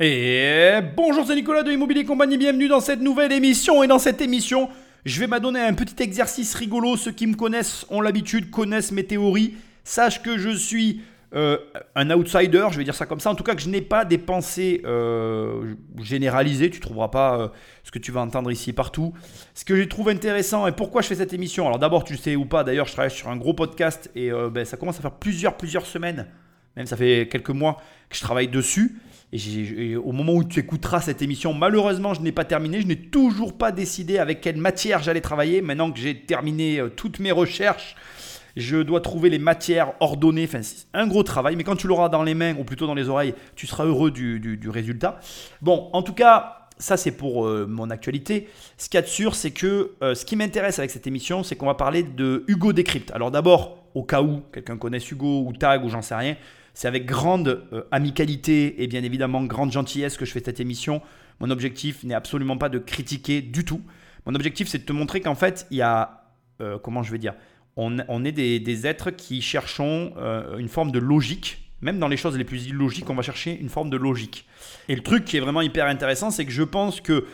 Et bonjour, c'est Nicolas de Immobilier Compagnie, bienvenue dans cette nouvelle émission. Et dans cette émission, je vais m'adonner un petit exercice rigolo. Ceux qui me connaissent ont l'habitude, connaissent mes théories. Sache que je suis euh, un outsider, je vais dire ça comme ça. En tout cas, que je n'ai pas des pensées euh, généralisées. Tu ne trouveras pas euh, ce que tu vas entendre ici partout. Ce que je trouve intéressant et pourquoi je fais cette émission? Alors d'abord, tu sais ou pas, d'ailleurs, je travaille sur un gros podcast et ben, ça commence à faire plusieurs, plusieurs semaines. Même ça fait quelques mois que je travaille dessus. Et, au moment où tu écouteras cette émission, malheureusement, je n'ai pas terminé. Je n'ai toujours pas décidé avec quelle matière j'allais travailler. Maintenant que j'ai terminé euh, toutes mes recherches, je dois trouver les matières ordonnées. Enfin, c'est un gros travail. Mais quand tu l'auras dans les mains, ou plutôt dans les oreilles, tu seras heureux du, résultat. Bon, en tout cas, ça c'est pour euh, mon actualité. Ce qu'il y a de sûr, c'est que euh, ce qui m'intéresse avec cette émission, c'est qu'on va parler de Hugo Décrypte. Alors d'abord, au cas où quelqu'un connaisse Hugo ou Tag ou j'en sais rien, c'est avec grande euh, amicalité et bien évidemment grande gentillesse que je fais cette émission. Mon objectif n'est absolument pas de critiquer du tout. Mon objectif, c'est de te montrer qu'en fait, il y a, euh, comment je vais dire, on, est des, êtres qui cherchons euh, une forme de logique. Même dans les choses les plus illogiques, on va chercher une forme de logique. Et le truc qui est vraiment hyper intéressant, c'est que je pense que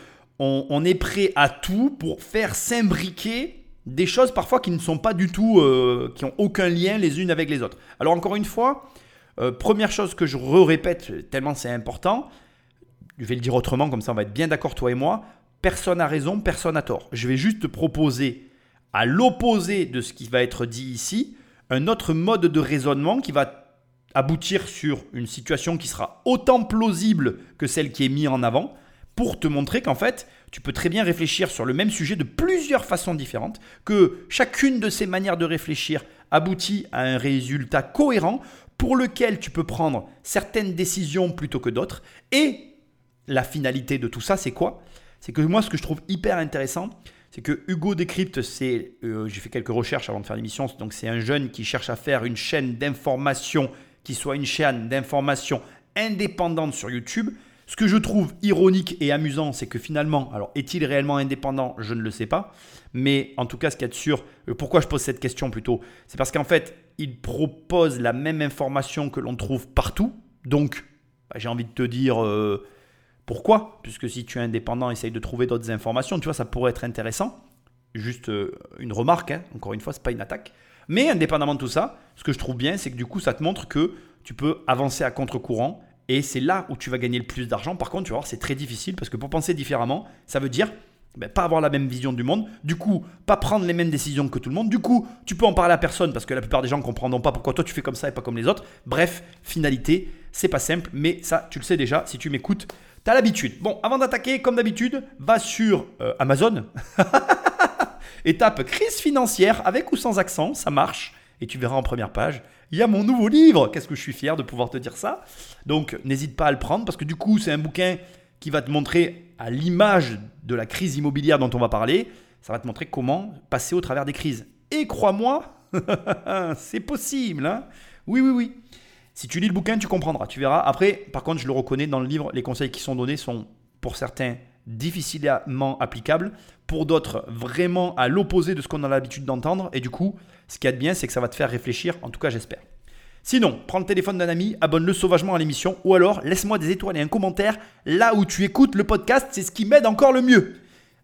on, est prêt à tout pour faire s'imbriquer des choses parfois qui ne sont pas du tout, qui n'ont aucun lien les unes avec les autres. Alors encore une fois, euh, première chose que je répète tellement c'est important, je vais le dire autrement, comme ça on va être bien d'accord toi et moi, personne n'a raison, personne n'a tort. Je vais juste te proposer, à l'opposé de ce qui va être dit ici, un autre mode de raisonnement qui va aboutir sur une situation qui sera autant plausible que celle qui est mise en avant, pour te montrer qu'en fait, tu peux très bien réfléchir sur le même sujet de plusieurs façons différentes, que chacune de ces manières de réfléchir aboutit à un résultat cohérent pour lequel tu peux prendre certaines décisions plutôt que d'autres. Et la finalité de tout ça, c'est quoi? C'est que moi, ce que je trouve hyper intéressant, c'est que Hugo Décrypte, c'est, euh, j'ai fait quelques recherches avant de faire l'émission, donc c'est un jeune qui cherche à faire une chaîne d'information qui soit une chaîne d'information indépendante sur YouTube. Ce que je trouve ironique et amusant, c'est que finalement, alors est-il réellement indépendant? Je ne le sais pas. Mais en tout cas, ce qu'il y a de sûr, euh, pourquoi je pose cette question plutôt? C'est parce qu'en fait, il propose la même information que l'on trouve partout. Donc, bah, j'ai envie de te dire euh, pourquoi? Puisque si tu es indépendant, essaye de trouver d'autres informations. Tu vois, ça pourrait être intéressant. Juste euh, une remarque, hein. encore une fois, ce n'est pas une attaque. Mais indépendamment de tout ça, ce que je trouve bien, c'est que du coup, ça te montre que tu peux avancer à contre-courant. Et c'est là où tu vas gagner le plus d'argent. Par contre, tu vas voir, c'est très difficile parce que pour penser différemment, ça veut dire ben, pas avoir la même vision du monde, du coup, pas prendre les mêmes décisions que tout le monde, du coup, tu peux en parler à personne parce que la plupart des gens ne comprendront pas pourquoi toi tu fais comme ça et pas comme les autres. Bref, finalité, c'est pas simple, mais ça, tu le sais déjà, si tu m'écoutes, tu as l'habitude. Bon, avant d'attaquer, comme d'habitude, va sur euh, Amazon et crise financière avec ou sans accent, ça marche, et tu verras en première page. Il y a mon nouveau livre, qu'est-ce que je suis fier de pouvoir te dire ça? Donc n'hésite pas à le prendre parce que du coup c'est un bouquin qui va te montrer à l'image de la crise immobilière dont on va parler, ça va te montrer comment passer au travers des crises. Et crois-moi, c'est possible. Hein oui, oui, oui. Si tu lis le bouquin, tu comprendras, tu verras. Après, par contre, je le reconnais dans le livre, les conseils qui sont donnés sont pour certains difficilement applicables, pour d'autres vraiment à l'opposé de ce qu'on a l'habitude d'entendre. Et du coup, ce qui est bien, c'est que ça va te faire réfléchir, en tout cas j'espère. Sinon, prends le téléphone d'un ami, abonne-le sauvagement à l'émission ou alors laisse-moi des étoiles et un commentaire là où tu écoutes le podcast, c'est ce qui m'aide encore le mieux.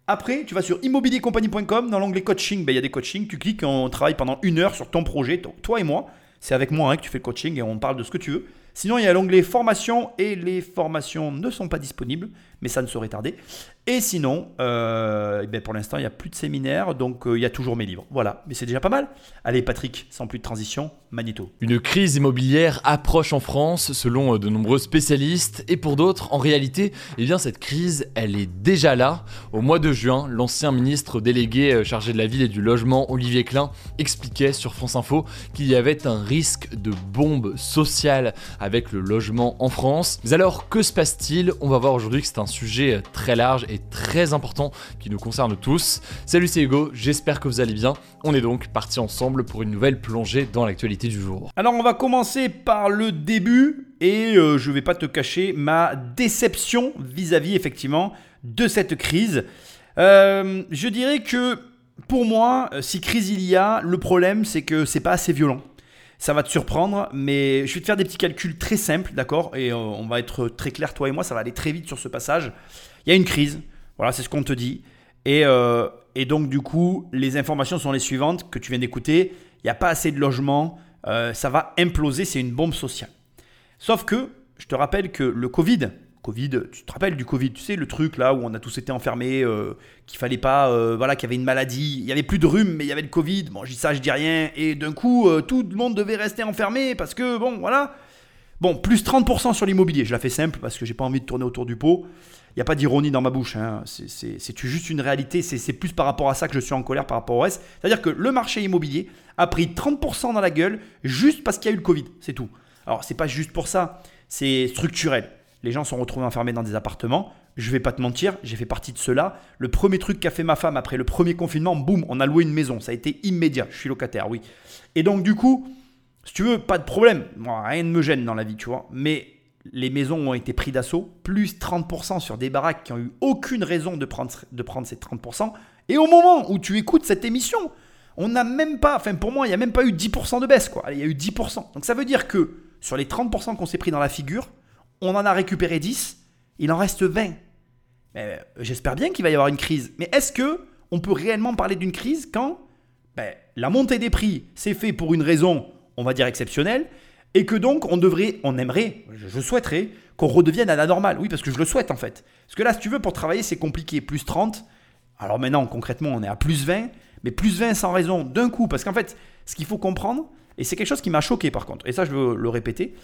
Après, tu vas sur immobiliercompagnie.com, dans l'onglet coaching, ben, il y a des coachings, tu cliques, on travaille pendant une heure sur ton projet, toi et moi. C'est avec moi hein, que tu fais le coaching et on parle de ce que tu veux. Sinon, il y a l'onglet formation et les formations ne sont pas disponibles, mais ça ne saurait tarder. Et sinon, euh, eh ben, pour l'instant, il n'y a plus de séminaire, donc euh, il y a toujours mes livres. Voilà, mais c'est déjà pas mal. Allez, Patrick, sans plus de transition, Magneto. Une crise immobilière approche en France, selon euh, de nombreux spécialistes, et pour d'autres, en réalité, eh cette crise, elle est déjà là. Au mois de juin, l'ancien ministre délégué chargé de la ville et du logement, Olivier Klein, expliquait sur France Info qu'il y avait un risque de bombe sociale avec le logement en France. Mais alors, que se passe-t-il? On va voir aujourd'hui que c'est un sujet très large et très important qui nous concerne tous. Salut, c'est Hugo, j'espère que vous allez bien. On est donc parti ensemble pour une nouvelle plongée dans l'actualité du jour. Alors, on va commencer par le début et euh, je vais pas te cacher ma déception vis-à-vis effectivement de cette crise. Euh, je dirais que pour moi, si crise il y a, le problème c'est que c'est pas assez violent. Ça va te surprendre, mais je vais te faire des petits calculs très simples, d'accord? Et euh, on va être très clair, toi et moi, ça va aller très vite sur ce passage. Il y a une crise, voilà, c'est ce qu'on te dit. Et, euh, et, donc, du coup, les informations sont les suivantes que tu viens d'écouter. Il n'y a pas assez de logements, euh, ça va imploser, c'est une bombe sociale. Sauf que, je te rappelle que le Covid, Covid, tu te rappelles du Covid, tu sais, le truc là où on a tous été enfermés, euh, qu'il fallait pas, euh, voilà, qu'il y avait une maladie, il y avait plus de rhume, mais il y avait le Covid, bon, je dis ça, je dis rien, et d'un coup, euh, tout le monde devait rester enfermé parce que, bon, voilà. Bon, plus 30% sur l'immobilier, je la fais simple parce que j'ai pas envie de tourner autour du pot. Il n'y a pas d'ironie dans ma bouche, hein. c'est juste une réalité, c'est plus par rapport à ça que je suis en colère par rapport au reste. C'est-à-dire que le marché immobilier a pris 30% dans la gueule juste parce qu'il y a eu le Covid, c'est tout. Alors, c'est pas juste pour ça, c'est structurel. Les gens sont retrouvés enfermés dans des appartements. Je vais pas te mentir, j'ai fait partie de cela. Le premier truc qu'a fait ma femme après le premier confinement, boum, on a loué une maison. Ça a été immédiat. Je suis locataire, oui. Et donc, du coup, si tu veux, pas de problème. Rien ne me gêne dans la vie, tu vois. Mais les maisons ont été prises d'assaut, plus 30% sur des baraques qui ont eu aucune raison de prendre, de prendre ces 30%. Et au moment où tu écoutes cette émission, on n'a même pas, enfin pour moi, il n'y a même pas eu 10% de baisse, quoi. Il y a eu 10%. Donc ça veut dire que sur les 30% qu'on s'est pris dans la figure, on en a récupéré 10, il en reste 20. Euh, j'espère bien qu'il va y avoir une crise. Mais est-ce que on peut réellement parler d'une crise quand ben, la montée des prix s'est fait pour une raison, on va dire exceptionnelle, et que donc on devrait, on aimerait, je souhaiterais qu'on redevienne à la normale. Oui, parce que je le souhaite en fait. Parce que là, si tu veux, pour travailler, c'est compliqué. Plus 30. Alors maintenant, concrètement, on est à plus 20, mais plus 20 sans raison d'un coup. Parce qu'en fait, ce qu'il faut comprendre, et c'est quelque chose qui m'a choqué par contre, et ça je veux le répéter,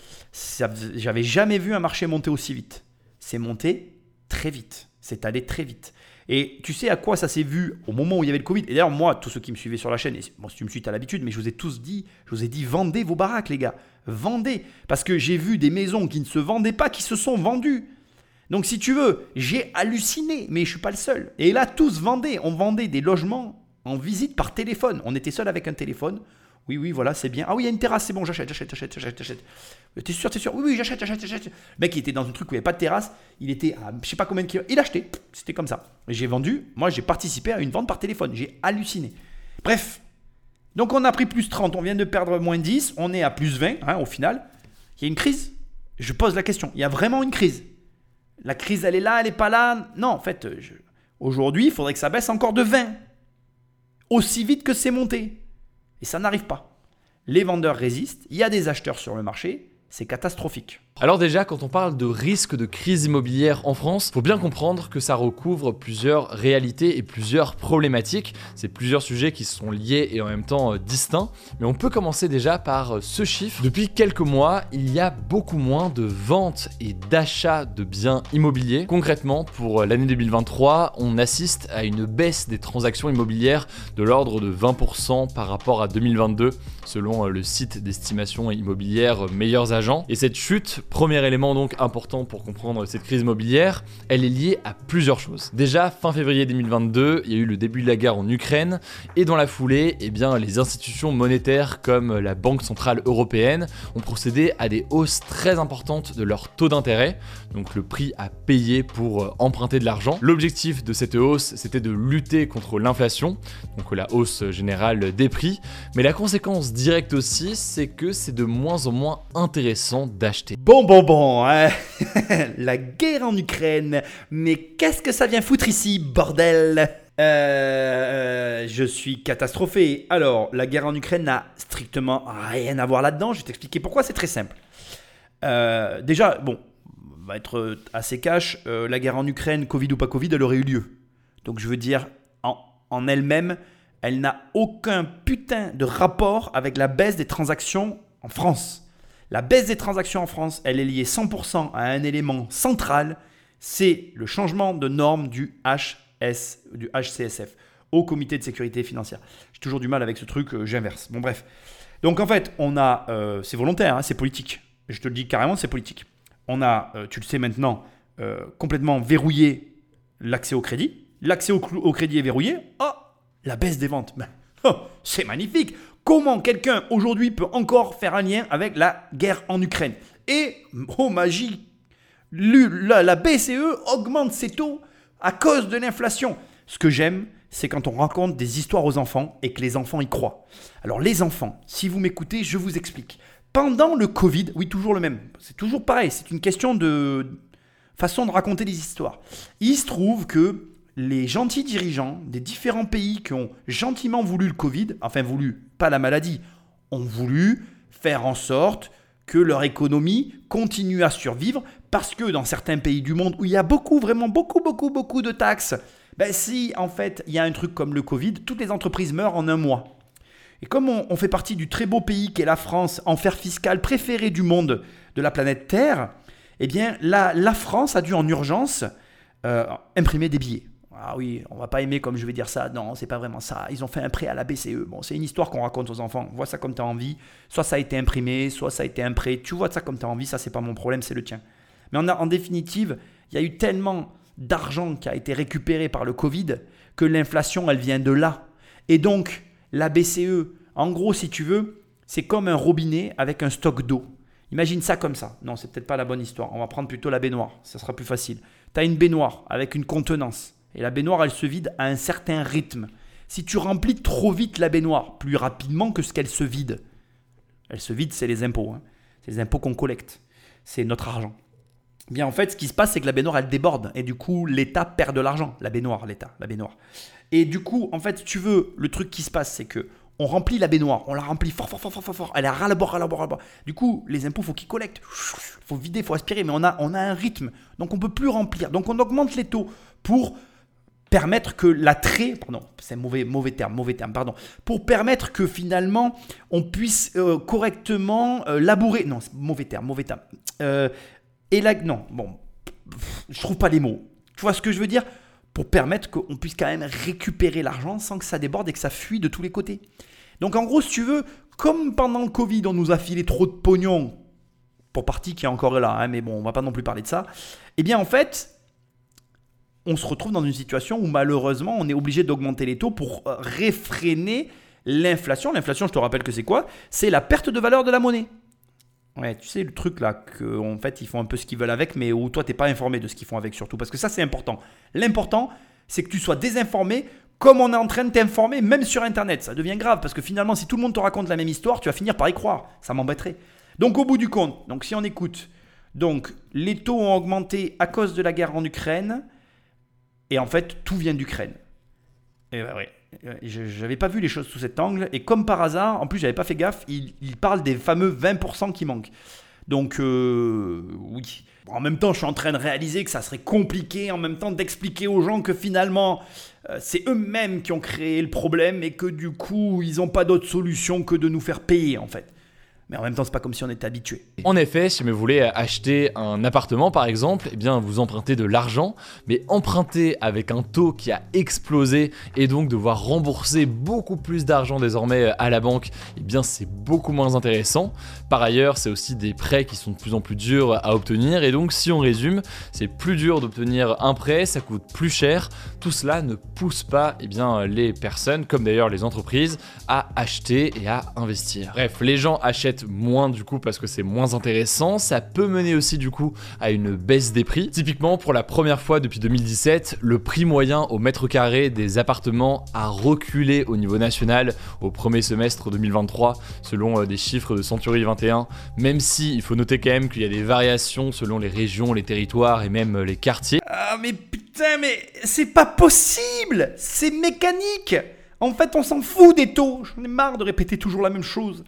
j'avais jamais vu un marché monter aussi vite. C'est monté très vite, c'est allé très vite. Et tu sais à quoi ça s'est vu au moment où il y avait le Covid? Et d'ailleurs, moi, tous ceux qui me suivaient sur la chaîne, et bon, si tu me suis, à l'habitude, mais je vous ai tous dit, je vous ai dit, vendez vos baraques, les gars. Vendez. Parce que j'ai vu des maisons qui ne se vendaient pas, qui se sont vendues. Donc, si tu veux, j'ai halluciné, mais je suis pas le seul. Et là, tous vendaient. On vendait des logements en visite par téléphone. On était seul avec un téléphone. Oui, oui, voilà, c'est bien. Ah oui, il y a une terrasse, c'est bon, j'achète, j'achète, j'achète, j'achète, j'achète. T'es sûr, t'es sûr? Oui, oui, j'achète, j'achète, j'achète. Le mec, il était dans un truc où il n'y avait pas de terrasse. Il était à je sais pas combien de kilomètres. Il achetait. C'était comme ça. J'ai vendu. Moi, j'ai participé à une vente par téléphone. J'ai halluciné. Bref. Donc, on a pris plus 30. On vient de perdre moins 10. On est à plus 20 hein, au final. Il y a une crise. Je pose la question. Il y a vraiment une crise. La crise, elle est là, elle n'est pas là. Non, en fait, aujourd'hui, il faudrait que ça baisse encore de 20. Aussi vite que c'est monté. Et ça n'arrive pas. Les vendeurs résistent, il y a des acheteurs sur le marché, c'est catastrophique. Alors déjà, quand on parle de risque de crise immobilière en France, faut bien comprendre que ça recouvre plusieurs réalités et plusieurs problématiques. C'est plusieurs sujets qui sont liés et en même temps euh, distincts. Mais on peut commencer déjà par euh, ce chiffre. Depuis quelques mois, il y a beaucoup moins de ventes et d'achats de biens immobiliers. Concrètement, pour euh, l'année 2023, on assiste à une baisse des transactions immobilières de l'ordre de 20% par rapport à 2022, selon le site d'estimation immobilière Meilleurs Agents. Et cette chute Premier élément donc important pour comprendre cette crise immobilière, elle est liée à plusieurs choses. Déjà, fin février 2022, il y a eu le début de la guerre en Ukraine, et dans la foulée, eh bien, les institutions monétaires comme la Banque Centrale Européenne ont procédé à des hausses très importantes de leur taux d'intérêt, donc le prix à payer pour euh, emprunter de l'argent. L'objectif de cette hausse, c'était de lutter contre l'inflation, donc la hausse générale des prix, mais la conséquence directe aussi, c'est que c'est de moins en moins intéressant d'acheter. Bon Bon, bon, hein. la guerre en Ukraine. Mais qu'est-ce que ça vient foutre ici, bordel? Euh, je suis catastrophé. Alors, la guerre en Ukraine n'a strictement rien à voir là-dedans. Je vais t'expliquer pourquoi. C'est très simple. Euh, déjà, bon, on va être assez cash. Euh, la guerre en Ukraine, Covid ou pas Covid, elle aurait eu lieu. Donc, je veux dire, en, en elle-même, elle n'a aucun putain de rapport avec la baisse des transactions en France. La baisse des transactions en France, elle est liée 100% à un élément central, c'est le changement de norme du HCSF, au comité de sécurité financière. J'ai toujours du mal avec ce truc, euh, j'inverse. Bon bref. Donc en fait, on a, euh, c'est volontaire, hein, c'est politique. Je te le dis carrément, c'est politique. On a, euh, tu le sais maintenant, complètement verrouillé l'accès au crédit. L'accès au, crédit est verrouillé. Oh, la baisse des ventes. Oh, c'est magnifique. Comment quelqu'un aujourd'hui peut encore faire un lien avec la guerre en Ukraine? Et, oh magie, la, BCE augmente ses taux à cause de l'inflation. Ce que j'aime, c'est quand on raconte des histoires aux enfants et que les enfants y croient. Alors les enfants, si vous m'écoutez, je vous explique. Pendant le Covid, oui, toujours le même. C'est toujours pareil, c'est une question de façon de raconter des histoires. Il se trouve que les gentils dirigeants des différents pays qui ont gentiment voulu le Covid, enfin voulu, pas la maladie, ont voulu faire en sorte que leur économie continue à survivre parce que dans certains pays du monde où il y a beaucoup, vraiment beaucoup, beaucoup, beaucoup de taxes, ben si en fait il y a un truc comme le Covid, toutes les entreprises meurent en un mois. Et comme on, fait partie du très beau pays qu'est la France, enfer fiscal préféré du monde de la planète Terre, eh bien la, la France a dû en urgence euh, imprimer des billets. Ah oui, on va pas aimer comme je vais dire ça. Non, c'est pas vraiment ça. Ils ont fait un prêt à la BCE. Bon, c'est une histoire qu'on raconte aux enfants. Vois ça comme tu as envie. Soit ça a été imprimé, soit ça a été un prêt. Tu vois ça comme tu as envie. Ça, c'est pas mon problème, c'est le tien. Mais en, définitive, il y a eu tellement d'argent qui a été récupéré par le Covid que l'inflation, elle vient de là. Et donc, la BCE, en gros, si tu veux, c'est comme un robinet avec un stock d'eau. Imagine ça comme ça. Non, c'est peut-être pas la bonne histoire. On va prendre plutôt la baignoire. Ça sera plus facile. Tu as une baignoire avec une contenance. Et la baignoire, elle se vide à un certain rythme. Si tu remplis trop vite la baignoire, plus rapidement que ce qu'elle se vide, elle se vide, c'est les impôts. Hein. C'est les impôts qu'on collecte. C'est notre argent. Bien, en fait, ce qui se passe, c'est que la baignoire, elle déborde. Et du coup, l'État perd de l'argent. La baignoire, l'État, la baignoire. Et du coup, en fait, tu veux, le truc qui se passe, c'est que on remplit la baignoire, on la remplit fort, fort, fort, fort, fort, fort. Elle est ras la bord, ras la bord, ras la bord. Du coup, les impôts, faut qu'ils collectent. faut vider, faut aspirer, mais on a, on a un rythme. Donc, on peut plus remplir. Donc, on augmente les taux pour permettre que l'attrait, pardon, c'est mauvais, mauvais terme, mauvais terme, pardon, pour permettre que finalement on puisse euh, correctement euh, labourer, non, mauvais terme, mauvais terme, euh, et là, non, bon, je trouve pas les mots. Tu vois ce que je veux dire? Pour permettre qu'on puisse quand même récupérer l'argent sans que ça déborde et que ça fuit de tous les côtés. Donc en gros, si tu veux, comme pendant le Covid, on nous a filé trop de pognon, pour partie qui est encore là, hein, mais bon, on va pas non plus parler de ça, eh bien en fait, on se retrouve dans une situation où malheureusement on est obligé d'augmenter les taux pour euh, réfréner l'inflation. L'inflation, je te rappelle que c'est quoi? C'est la perte de valeur de la monnaie. Ouais, tu sais le truc là qu'en fait ils font un peu ce qu'ils veulent avec, mais où toi t'es pas informé de ce qu'ils font avec surtout, parce que ça c'est important. L'important c'est que tu sois désinformé comme on est en train de t'informer, même sur Internet. Ça devient grave parce que finalement si tout le monde te raconte la même histoire, tu vas finir par y croire. Ça m'embêterait. Donc au bout du compte, donc si on écoute, donc les taux ont augmenté à cause de la guerre en Ukraine. Et en fait, tout vient d'Ukraine. Et bah, ouais, je n'avais pas vu les choses sous cet angle. Et comme par hasard, en plus, j'avais pas fait gaffe, il, parle des fameux 20% qui manquent. Donc, euh, oui. En même temps, je suis en train de réaliser que ça serait compliqué, en même temps, d'expliquer aux gens que finalement, euh, c'est eux-mêmes qui ont créé le problème et que du coup, ils n'ont pas d'autre solution que de nous faire payer, en fait mais en même temps, c'est pas comme si on était habitué. En effet, si vous voulez acheter un appartement par exemple, eh bien vous empruntez de l'argent, mais emprunter avec un taux qui a explosé et donc devoir rembourser beaucoup plus d'argent désormais à la banque, eh bien c'est beaucoup moins intéressant. Par ailleurs, c'est aussi des prêts qui sont de plus en plus durs à obtenir et donc si on résume, c'est plus dur d'obtenir un prêt, ça coûte plus cher. Tout cela ne pousse pas eh bien, les personnes, comme d'ailleurs les entreprises, à acheter et à investir. Bref, les gens achètent moins du coup parce que c'est moins intéressant. Ça peut mener aussi du coup à une baisse des prix. Typiquement, pour la première fois depuis 2017, le prix moyen au mètre carré des appartements a reculé au niveau national au premier semestre 2023 selon euh, des chiffres de Century 21. Même si il faut noter quand même qu'il y a des variations selon les régions, les territoires et même euh, les quartiers. Ah mais putain mais c'est pas possible C'est mécanique en fait, on s'en fout des taux. J'en ai marre de répéter toujours la même chose.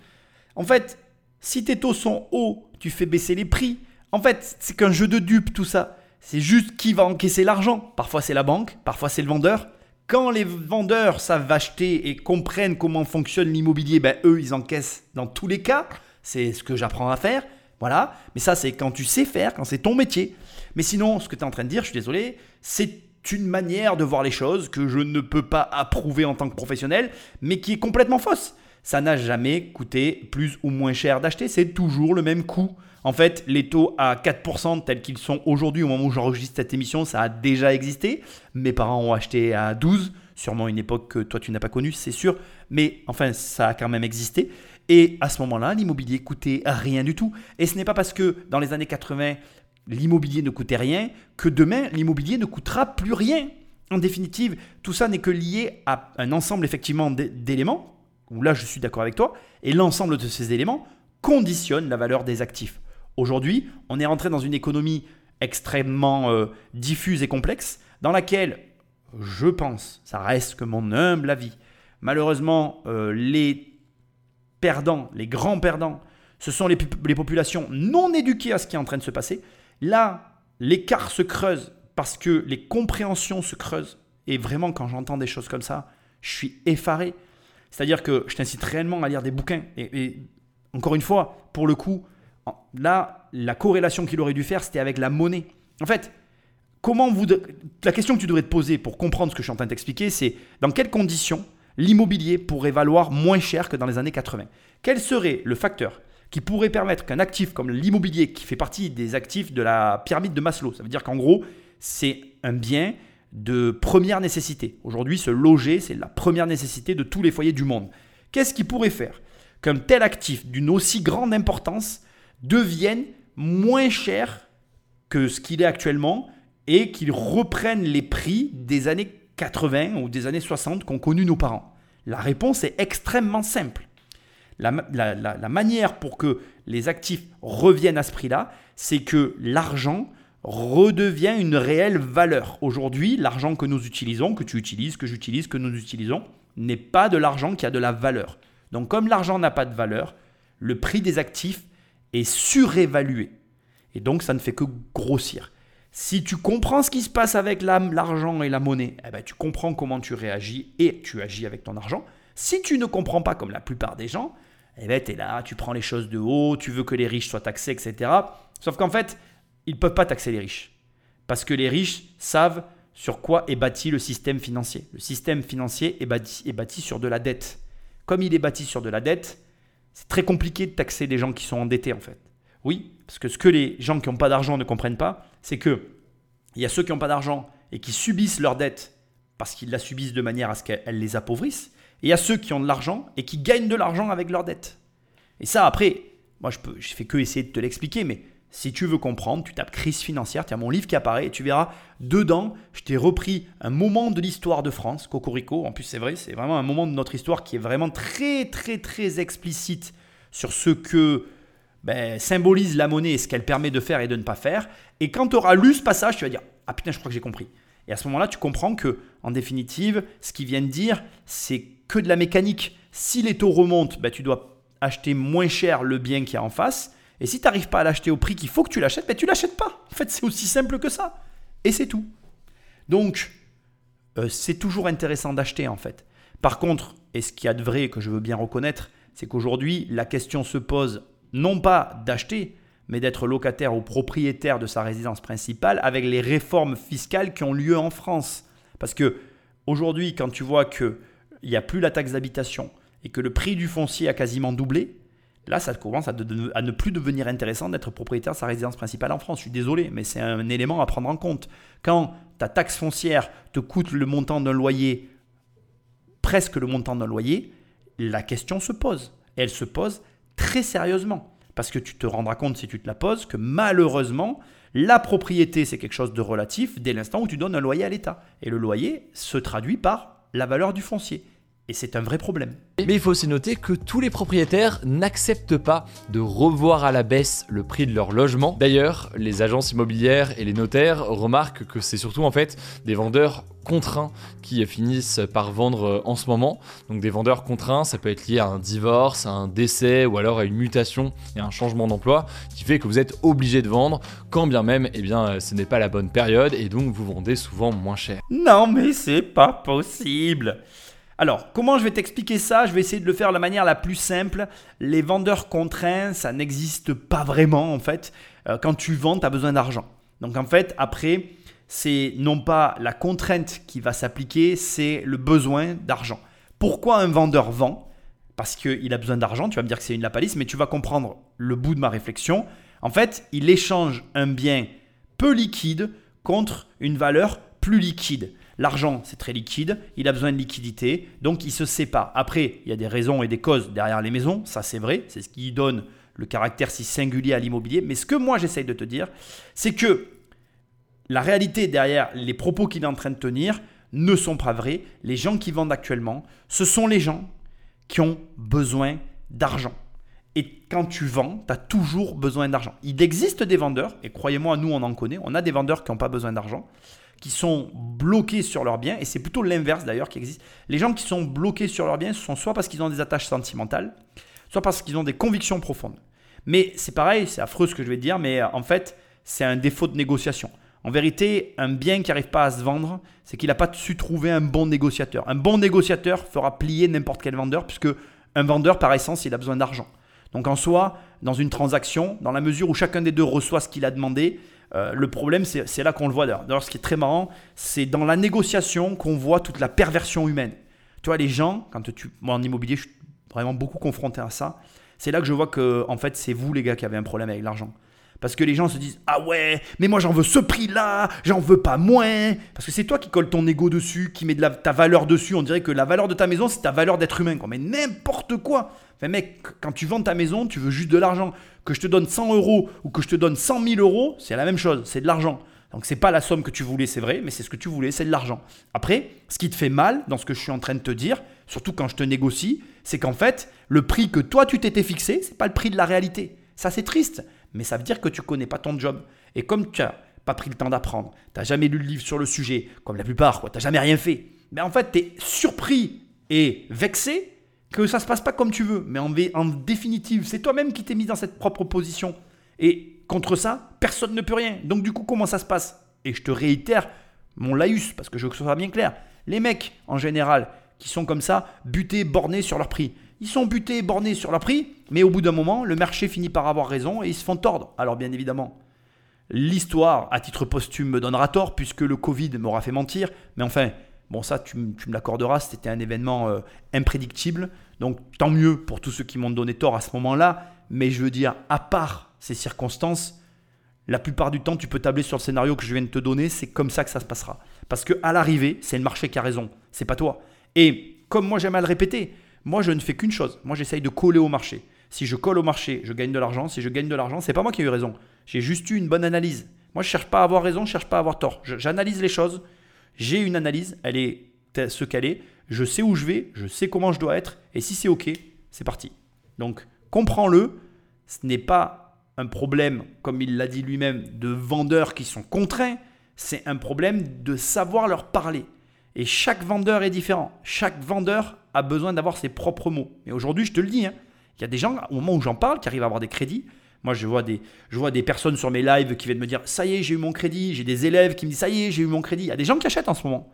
En fait, si tes taux sont hauts, tu fais baisser les prix. En fait, c'est qu'un jeu de dupes tout ça. C'est juste qui va encaisser l'argent. Parfois c'est la banque, parfois c'est le vendeur. Quand les vendeurs savent acheter et comprennent comment fonctionne l'immobilier, ben eux ils encaissent dans tous les cas. C'est ce que j'apprends à faire. Voilà. Mais ça c'est quand tu sais faire, quand c'est ton métier. Mais sinon, ce que tu es en train de dire, je suis désolé, c'est une manière de voir les choses que je ne peux pas approuver en tant que professionnel, mais qui est complètement fausse ça n'a jamais coûté plus ou moins cher d'acheter, c'est toujours le même coût. En fait, les taux à 4% tels qu'ils sont aujourd'hui au moment où j'enregistre cette émission, ça a déjà existé. Mes parents ont acheté à 12, sûrement une époque que toi tu n'as pas connue, c'est sûr, mais enfin ça a quand même existé. Et à ce moment-là, l'immobilier coûtait rien du tout. Et ce n'est pas parce que dans les années 80, l'immobilier ne coûtait rien que demain, l'immobilier ne coûtera plus rien. En définitive, tout ça n'est que lié à un ensemble effectivement d'éléments, où là je suis d'accord avec toi, et l'ensemble de ces éléments conditionne la valeur des actifs. Aujourd'hui, on est rentré dans une économie extrêmement euh, diffuse et complexe, dans laquelle, je pense, ça reste que mon humble avis, malheureusement, euh, les perdants, les grands perdants, ce sont les populations non éduquées à ce qui est en train de se passer. Là, l'écart se creuse parce que les compréhensions se creusent. Et vraiment, quand j'entends des choses comme ça, je suis effaré. C'est-à-dire que je t'incite réellement à lire des bouquins. Et, encore une fois, pour le coup, là, la corrélation qu'il aurait dû faire, c'était avec la monnaie. En fait, comment vous. La question que tu devrais te poser pour comprendre ce que je suis en train de t'expliquer, c'est dans quelles conditions l'immobilier pourrait valoir moins cher que dans les années 80 Quel serait le facteur qui pourrait permettre qu'un actif comme l'immobilier, qui fait partie des actifs de la pyramide de Maslow, ça veut dire qu'en gros, c'est un bien de première nécessité. Aujourd'hui, se loger, c'est la première nécessité de tous les foyers du monde. Qu'est-ce qui pourrait faire qu'un tel actif d'une aussi grande importance devienne moins cher que ce qu'il est actuellement et qu'il reprenne les prix des années 80 ou des années 60 qu'ont connu nos parents? La réponse est extrêmement simple. La, la, manière pour que les actifs reviennent à ce prix-là, c'est que l'argent redevient une réelle valeur. Aujourd'hui, l'argent que nous utilisons, que tu utilises, que j'utilise, que nous utilisons, n'est pas de l'argent qui a de la valeur. Donc comme l'argent n'a pas de valeur, le prix des actifs est surévalué. Et donc ça ne fait que grossir. Si tu comprends ce qui se passe avec l'argent et la monnaie, eh ben, tu comprends comment tu réagis et tu agis avec ton argent. Si tu ne comprends pas comme la plupart des gens, eh ben, tu es là, tu prends les choses de haut, tu veux que les riches soient taxés, etc. Sauf qu'en fait, ils ne peuvent pas taxer les riches. Parce que les riches savent sur quoi est bâti le système financier. Le système financier est bâti, est bâti sur de la dette. Comme il est bâti sur de la dette, c'est très compliqué de taxer les gens qui sont endettés en fait. Oui, parce que ce que les gens qui n'ont pas d'argent ne comprennent pas, c'est que il y a ceux qui n'ont pas d'argent et qui subissent leur dette parce qu'ils la subissent de manière à ce qu'elle les appauvrisse, et il y a ceux qui ont de l'argent et qui gagnent de l'argent avec leur dette. Et ça, après, moi je peux, je fais que essayer de te l'expliquer, mais si tu veux comprendre, tu tapes crise financière, tu as mon livre qui apparaît et tu verras dedans, je t'ai repris un moment de l'histoire de France, Cocorico. En plus, c'est vrai, c'est vraiment un moment de notre histoire qui est vraiment très, très, très explicite sur ce que ben, symbolise la monnaie et ce qu'elle permet de faire et de ne pas faire. Et quand tu auras lu ce passage, tu vas dire Ah putain, je crois que j'ai compris. Et à ce moment-là, tu comprends que, en définitive, ce qu'il vient de dire, c'est que de la mécanique. Si les taux remontent, ben, tu dois acheter moins cher le bien qui est en face. Et si tu n'arrives pas à l'acheter au prix qu'il faut que tu l'achètes, ben tu l'achètes pas. En fait, c'est aussi simple que ça. Et c'est tout. Donc, euh, c'est toujours intéressant d'acheter en fait. Par contre, et ce qu'il y a de vrai que je veux bien reconnaître, c'est qu'aujourd'hui, la question se pose non pas d'acheter, mais d'être locataire ou propriétaire de sa résidence principale avec les réformes fiscales qui ont lieu en France. Parce que aujourd'hui, quand tu vois qu'il n'y a plus la taxe d'habitation et que le prix du foncier a quasiment doublé, Là, ça commence à, ne plus devenir intéressant d'être propriétaire de sa résidence principale en France. Je suis désolé, mais c'est un élément à prendre en compte. Quand ta taxe foncière te coûte le montant d'un loyer, presque le montant d'un loyer, la question se pose. Elle se pose très sérieusement. Parce que tu te rendras compte, si tu te la poses, que malheureusement, la propriété, c'est quelque chose de relatif dès l'instant où tu donnes un loyer à l'État. Et le loyer se traduit par la valeur du foncier. Et c'est un vrai problème. Mais il faut aussi noter que tous les propriétaires n'acceptent pas de revoir à la baisse le prix de leur logement. D'ailleurs, les agences immobilières et les notaires remarquent que c'est surtout en fait des vendeurs contraints qui finissent par vendre en ce moment. Donc des vendeurs contraints, ça peut être lié à un divorce, à un décès ou alors à une mutation et un changement d'emploi qui fait que vous êtes obligé de vendre quand bien même eh bien ce n'est pas la bonne période et donc vous vendez souvent moins cher. Non mais c'est pas possible. Alors, comment je vais t'expliquer ça? Je vais essayer de le faire de la manière la plus simple. Les vendeurs contraints, ça n'existe pas vraiment en fait. Euh, quand tu vends, tu as besoin d'argent. Donc en fait, après, c'est non pas la contrainte qui va s'appliquer, c'est le besoin d'argent. Pourquoi un vendeur vend? Parce qu'il a besoin d'argent, tu vas me dire que c'est une lapalisse, mais tu vas comprendre le bout de ma réflexion. En fait, il échange un bien peu liquide contre une valeur plus liquide. L'argent, c'est très liquide, il a besoin de liquidité, donc il se sépare. Après, il y a des raisons et des causes derrière les maisons, ça c'est vrai, c'est ce qui donne le caractère si singulier à l'immobilier. Mais ce que moi j'essaye de te dire, c'est que la réalité derrière les propos qu'il est en train de tenir, ne sont pas vraies. Les gens qui vendent actuellement, ce sont les gens qui ont besoin d'argent. Et quand tu vends, tu as toujours besoin d'argent. Il existe des vendeurs, et croyez-moi, nous on en connaît, on a des vendeurs qui n'ont pas besoin d'argent, qui sont bloqués sur leurs biens, et c'est plutôt l'inverse d'ailleurs qui existe. Les gens qui sont bloqués sur leurs biens, ce sont soit parce qu'ils ont des attaches sentimentales, soit parce qu'ils ont des convictions profondes. Mais c'est pareil, c'est affreux ce que je vais dire, mais en fait, c'est un défaut de négociation. En vérité, un bien qui n'arrive pas à se vendre, c'est qu'il n'a pas su trouver un bon négociateur. Un bon négociateur fera plier n'importe quel vendeur, puisque un vendeur, par essence, il a besoin d'argent. Donc en soi, dans une transaction, dans la mesure où chacun des deux reçoit ce qu'il a demandé, euh, le problème, c'est là qu'on le voit. D'ailleurs, ce qui est très marrant, c'est dans la négociation qu'on voit toute la perversion humaine. Tu vois, les gens, quand tu. Moi, en immobilier, je suis vraiment beaucoup confronté à ça. C'est là que je vois que, en fait, c'est vous, les gars, qui avez un problème avec l'argent. Parce que les gens se disent Ah ouais, mais moi j'en veux ce prix-là, j'en veux pas moins. Parce que c'est toi qui colle ton ego dessus, qui met de la, ta valeur dessus. On dirait que la valeur de ta maison, c'est ta valeur d'être humain. Quoi. Mais n'importe quoi. Enfin, mec, quand tu vends ta maison, tu veux juste de l'argent. Que je te donne 100 euros ou que je te donne 100 000 euros, c'est la même chose, c'est de l'argent. Donc c'est pas la somme que tu voulais, c'est vrai, mais c'est ce que tu voulais, c'est de l'argent. Après, ce qui te fait mal dans ce que je suis en train de te dire, surtout quand je te négocie, c'est qu'en fait, le prix que toi tu t'étais fixé, c'est pas le prix de la réalité. Ça c'est triste mais ça veut dire que tu connais pas ton job. Et comme tu n'as pas pris le temps d'apprendre, tu n'as jamais lu le livre sur le sujet, comme la plupart, tu n'as jamais rien fait, mais en fait, tu es surpris et vexé que ça se passe pas comme tu veux. Mais en, en définitive, c'est toi-même qui t'es mis dans cette propre position. Et contre ça, personne ne peut rien. Donc du coup, comment ça se passe? Et je te réitère mon laïus, parce que je veux que ce soit bien clair. Les mecs, en général, qui sont comme ça, butés, bornés sur leur prix. Ils sont butés, bornés sur leur prix, mais au bout d'un moment, le marché finit par avoir raison et ils se font tordre. Alors bien évidemment, l'histoire, à titre posthume, me donnera tort puisque le Covid m'aura fait mentir. Mais enfin, bon ça, tu, me l'accorderas, c'était un événement euh, imprédictible. Donc tant mieux pour tous ceux qui m'ont donné tort à ce moment-là. Mais je veux dire, à part ces circonstances, la plupart du temps, tu peux tabler sur le scénario que je viens de te donner. C'est comme ça que ça se passera. Parce que à l'arrivée, c'est le marché qui a raison. C'est pas toi. Et comme moi j'aime à le répéter, moi, je ne fais qu'une chose. Moi, j'essaye de coller au marché. Si je colle au marché, je gagne de l'argent. Si je gagne de l'argent, c'est pas moi qui ai eu raison. J'ai juste eu une bonne analyse. Moi, je cherche pas à avoir raison, je cherche pas à avoir tort. J'analyse les choses. J'ai une analyse, elle est ce qu'elle est. Je sais où je vais, je sais comment je dois être. Et si c'est OK, c'est parti. Donc, comprends-le. Ce n'est pas un problème, comme il l'a dit lui-même, de vendeurs qui sont contraints. C'est un problème de savoir leur parler. Et chaque vendeur est différent. Chaque vendeur a besoin d'avoir ses propres mots. Mais aujourd'hui, je te le dis, hein, il y a des gens, au moment où j'en parle, qui arrivent à avoir des crédits. Moi, je vois, des, personnes sur mes lives qui viennent me dire Ça y est, j'ai eu mon crédit. J'ai des élèves qui me disent Ça y est, j'ai eu mon crédit. Il y a des gens qui achètent en ce moment.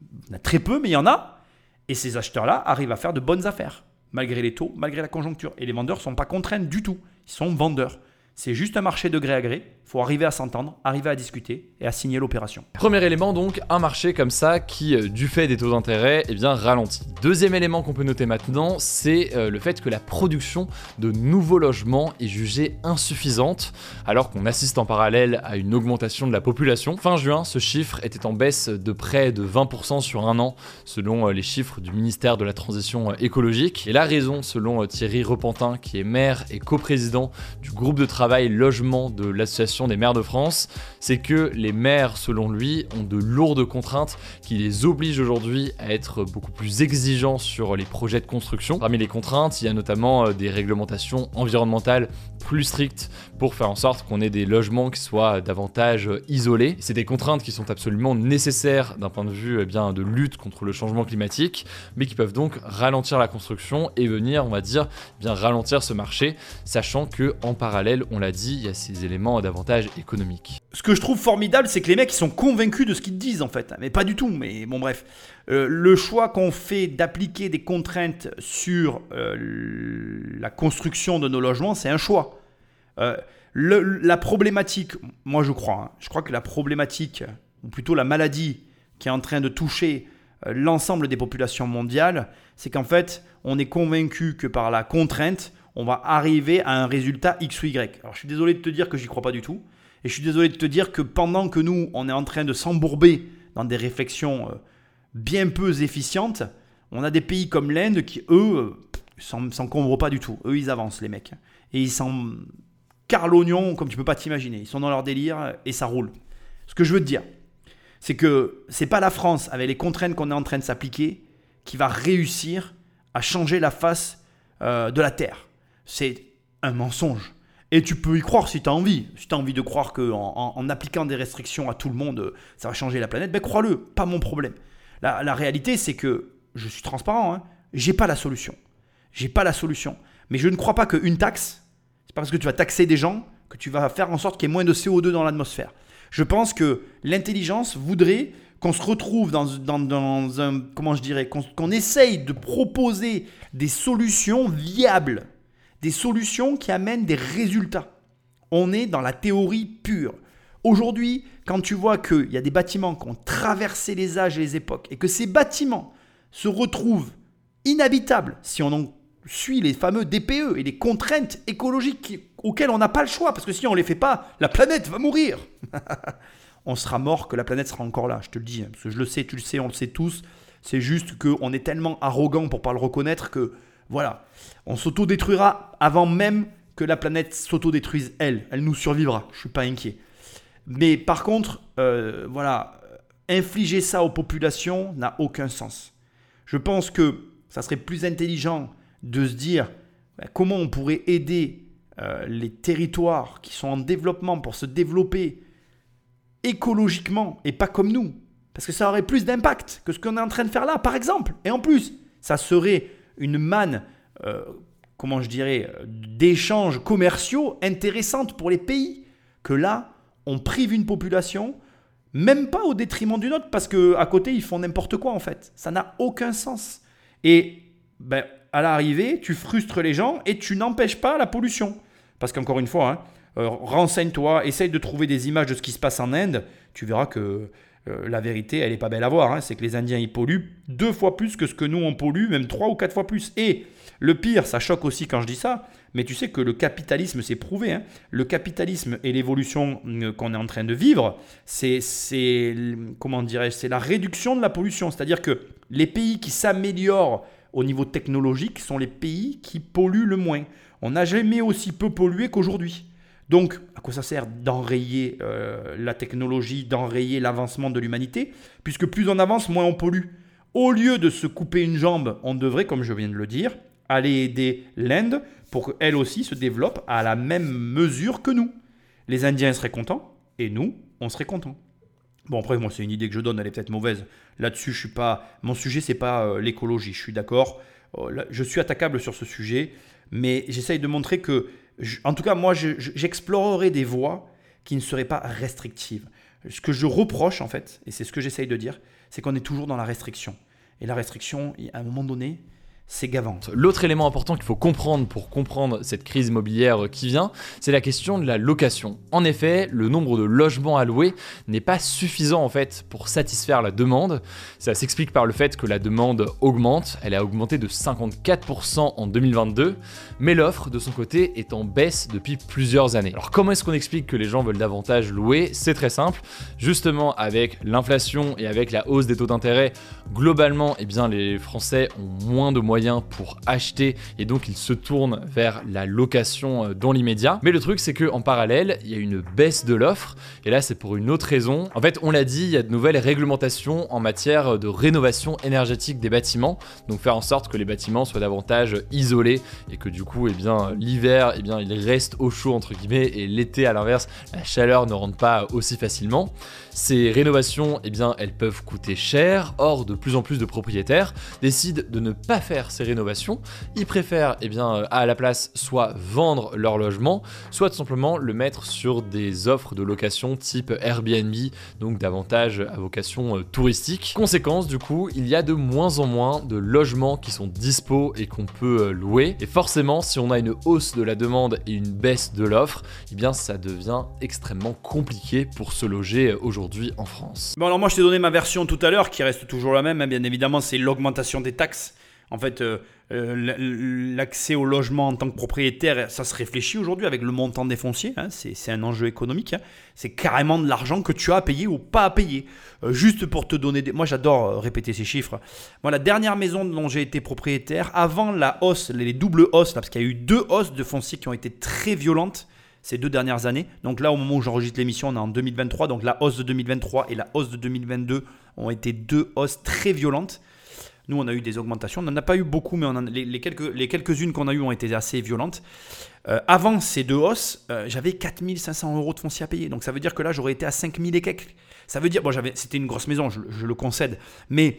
Il y en a très peu, mais il y en a. Et ces acheteurs-là arrivent à faire de bonnes affaires, malgré les taux, malgré la conjoncture. Et les vendeurs ne sont pas contraints du tout. Ils sont vendeurs. C'est juste un marché de gré à gré. Faut arriver à s'entendre, arriver à discuter et à signer l'opération. Premier élément donc, un marché comme ça qui, euh, du fait des taux d'intérêt, eh bien ralentit. Deuxième élément qu'on peut noter maintenant, c'est euh, le fait que la production de nouveaux logements est jugée insuffisante, alors qu'on assiste en parallèle à une augmentation de la population. Fin juin, ce chiffre était en baisse de près de 20% sur un an, selon euh, les chiffres du ministère de la Transition écologique. Et la raison, selon Thierry Repentin, qui est maire et coprésident du groupe de travail logement de l'Association des maires de France, c'est que les maires, selon lui, ont de lourdes contraintes qui les obligent aujourd'hui à être beaucoup plus exigeants sur les projets de construction. Parmi les contraintes, il y a notamment euh, des réglementations environnementales plus strictes pour faire en sorte qu'on ait des logements qui soient davantage isolés. C'est des contraintes qui sont absolument nécessaires d'un point de vue eh bien, de lutte contre le changement climatique, mais qui peuvent donc ralentir la construction et venir, on va dire, bien ralentir ce marché, sachant que en parallèle, on l'a dit, il y a ces éléments d'avantage économique. Ce que je trouve formidable, c'est que les mecs ils sont convaincus de ce qu'ils disent en fait, mais pas du tout. Mais bon bref, euh, le choix qu'on fait d'appliquer des contraintes sur euh, la construction de nos logements, c'est un choix. Euh, la problématique, moi je crois, hein, je crois que la problématique, ou plutôt la maladie qui est en train de toucher l'ensemble des populations mondiales, c'est qu'en fait, on est convaincu que par la contrainte, on va arriver à un résultat X ou Y. Alors je suis désolé de te dire que j'y crois pas du tout. Et je suis désolé de te dire que pendant que nous, on est en train de s'embourber dans des réflexions euh, bien peu efficientes, on a des pays comme l'Inde qui, eux, euh, s'encombrent pas du tout. Eux, ils avancent, les mecs. Et ils s'en l'oignon comme tu peux pas t'imaginer. Ils sont dans leur délire et ça roule. Ce que je veux te dire, c'est que c'est pas la France, avec les contraintes qu'on est en train de s'appliquer, qui va réussir à changer la face euh, de la Terre. C'est un mensonge. Et tu peux y croire si tu as envie. Si tu as envie de croire qu'en en, appliquant des restrictions à tout le monde, ça va changer la planète, ben crois-le, pas mon problème. La, réalité, c'est que je suis transparent, hein, j'ai pas la solution. J'ai pas la solution. Mais je ne crois pas qu'une taxe, c'est pas parce que tu vas taxer des gens que tu vas faire en sorte qu'il y ait moins de CO2 dans l'atmosphère. Je pense que l'intelligence voudrait qu'on se retrouve dans, un. Comment je dirais Qu'on essaye de proposer des solutions viables, des solutions qui amènent des résultats. On est dans la théorie pure. Aujourd'hui, quand tu vois qu'il y a des bâtiments qui ont traversé les âges et les époques et que ces bâtiments se retrouvent inhabitables si on en suit les fameux DPE et les contraintes écologiques auxquelles on n'a pas le choix, parce que si on ne les fait pas, la planète va mourir. on sera mort que la planète sera encore là, je te le dis, hein, parce que je le sais, tu le sais, on le sait tous. C'est juste qu'on est tellement arrogant pour pas le reconnaître que, voilà, on s'auto-détruira avant même que la planète s'auto-détruise elle. Elle nous survivra, je suis pas inquiet. Mais par contre, euh, voilà, infliger ça aux populations n'a aucun sens. Je pense que ça serait plus intelligent de se dire ben, comment on pourrait aider euh, les territoires qui sont en développement pour se développer écologiquement et pas comme nous. Parce que ça aurait plus d'impact que ce qu'on est en train de faire là, par exemple. Et en plus, ça serait une manne, euh, comment je dirais, d'échanges commerciaux intéressantes pour les pays. Que là, on prive une population, même pas au détriment d'une autre, parce qu'à côté, ils font n'importe quoi en fait. Ça n'a aucun sens. Et ben, à l'arrivée, tu frustres les gens et tu n'empêches pas la pollution. Parce qu'encore une fois, hein, euh, renseigne-toi, essaye de trouver des images de ce qui se passe en Inde, tu verras que euh, la vérité, elle n'est pas belle à voir. Hein. C'est que les Indiens, ils polluent deux fois plus que ce que nous, on pollue, même trois ou quatre fois plus. Et le pire, ça choque aussi quand je dis ça, mais tu sais que le capitalisme, c'est prouvé. Hein. Le capitalisme et l'évolution euh, qu'on est en train de vivre, c'est, comment dirais c'est la réduction de la pollution. C'est-à-dire que les pays qui s'améliorent au niveau technologique sont les pays qui polluent le moins. On n'a jamais aussi peu pollué qu'aujourd'hui. Donc, à quoi ça sert d'enrayer euh, la technologie, d'enrayer l'avancement de l'humanité Puisque plus on avance, moins on pollue. Au lieu de se couper une jambe, on devrait, comme je viens de le dire, aller aider l'Inde pour qu'elle aussi se développe à la même mesure que nous. Les Indiens seraient contents et nous, on serait contents. Bon après moi c'est une idée que je donne, elle est peut-être mauvaise. Là-dessus je suis pas, mon sujet c'est pas euh, l'écologie. Je suis d'accord, euh, je suis attaquable sur ce sujet, mais j'essaye de montrer que en tout cas, moi, j'explorerai des voies qui ne seraient pas restrictives. Ce que je reproche, en fait, et c'est ce que j'essaye de dire, c'est qu'on est toujours dans la restriction. Et la restriction, à un moment donné, c'est gavant. L'autre élément important qu'il faut comprendre pour comprendre cette crise immobilière qui vient, c'est la question de la location. En effet, le nombre de logements à louer n'est pas suffisant en fait pour satisfaire la demande. Ça s'explique par le fait que la demande augmente, elle a augmenté de 54% en 2022, mais l'offre de son côté est en baisse depuis plusieurs années. Alors comment est-ce qu'on explique que les gens veulent davantage louer? C'est très simple, justement avec l'inflation et avec la hausse des taux d'intérêt, globalement, eh bien les Français ont moins de moyens pour acheter et donc ils se tournent vers la location euh, dans l'immédiat. Mais le truc c'est que en parallèle, il y a une baisse de l'offre et là c'est pour une autre raison. En fait, on l'a dit, il y a de nouvelles réglementations en matière de rénovation énergétique des bâtiments, donc faire en sorte que les bâtiments soient davantage isolés et que du coup, eh bien l'hiver, eh bien il reste au chaud entre guillemets et l'été à l'inverse, la chaleur ne rentre pas aussi facilement. Ces rénovations, eh bien, elles peuvent coûter cher. Or, de plus en plus de propriétaires décident de ne pas faire ces rénovations. Ils préfèrent, eh bien, à la place, soit vendre leur logement, soit tout simplement le mettre sur des offres de location type Airbnb, donc davantage à vocation euh, touristique. Conséquence, du coup, il y a de moins en moins de logements qui sont dispo et qu'on peut euh, louer. Et forcément, si on a une hausse de la demande et une baisse de l'offre, eh bien, ça devient extrêmement compliqué pour se loger euh, en France. Bon alors moi je t'ai donné ma version tout à l'heure qui reste toujours la même, hein, bien évidemment c'est l'augmentation des taxes. En fait, euh, euh, l'accès au logement en tant que propriétaire, ça se réfléchit aujourd'hui avec le montant des fonciers. Hein, c'est un enjeu économique. Hein. C'est carrément de l'argent que tu as à payer ou pas à payer. Euh, juste pour te donner des... Moi, j'adore répéter ces chiffres. Moi, la dernière maison dont j'ai été propriétaire, avant la hausse, les doubles hausses, parce qu'il y a eu deux hausses de fonciers qui ont été très violentes, ces deux dernières années. Donc là, au moment où j'enregistre l'émission, on est en 2023. Donc la hausse de 2023 et la hausse de 2022 ont été deux hausses très violentes. Nous, on a eu des augmentations. On n'en a pas eu beaucoup, mais les, quelques, les quelques-unes qu'on a eues ont été assez violentes. Euh, avant ces deux hausses, euh, j'avais 4500 euros de foncier à payer. Donc ça veut dire que là, j'aurais été à 5000 et quelques. Ça veut dire, bon, c'était une grosse maison, je, le concède, mais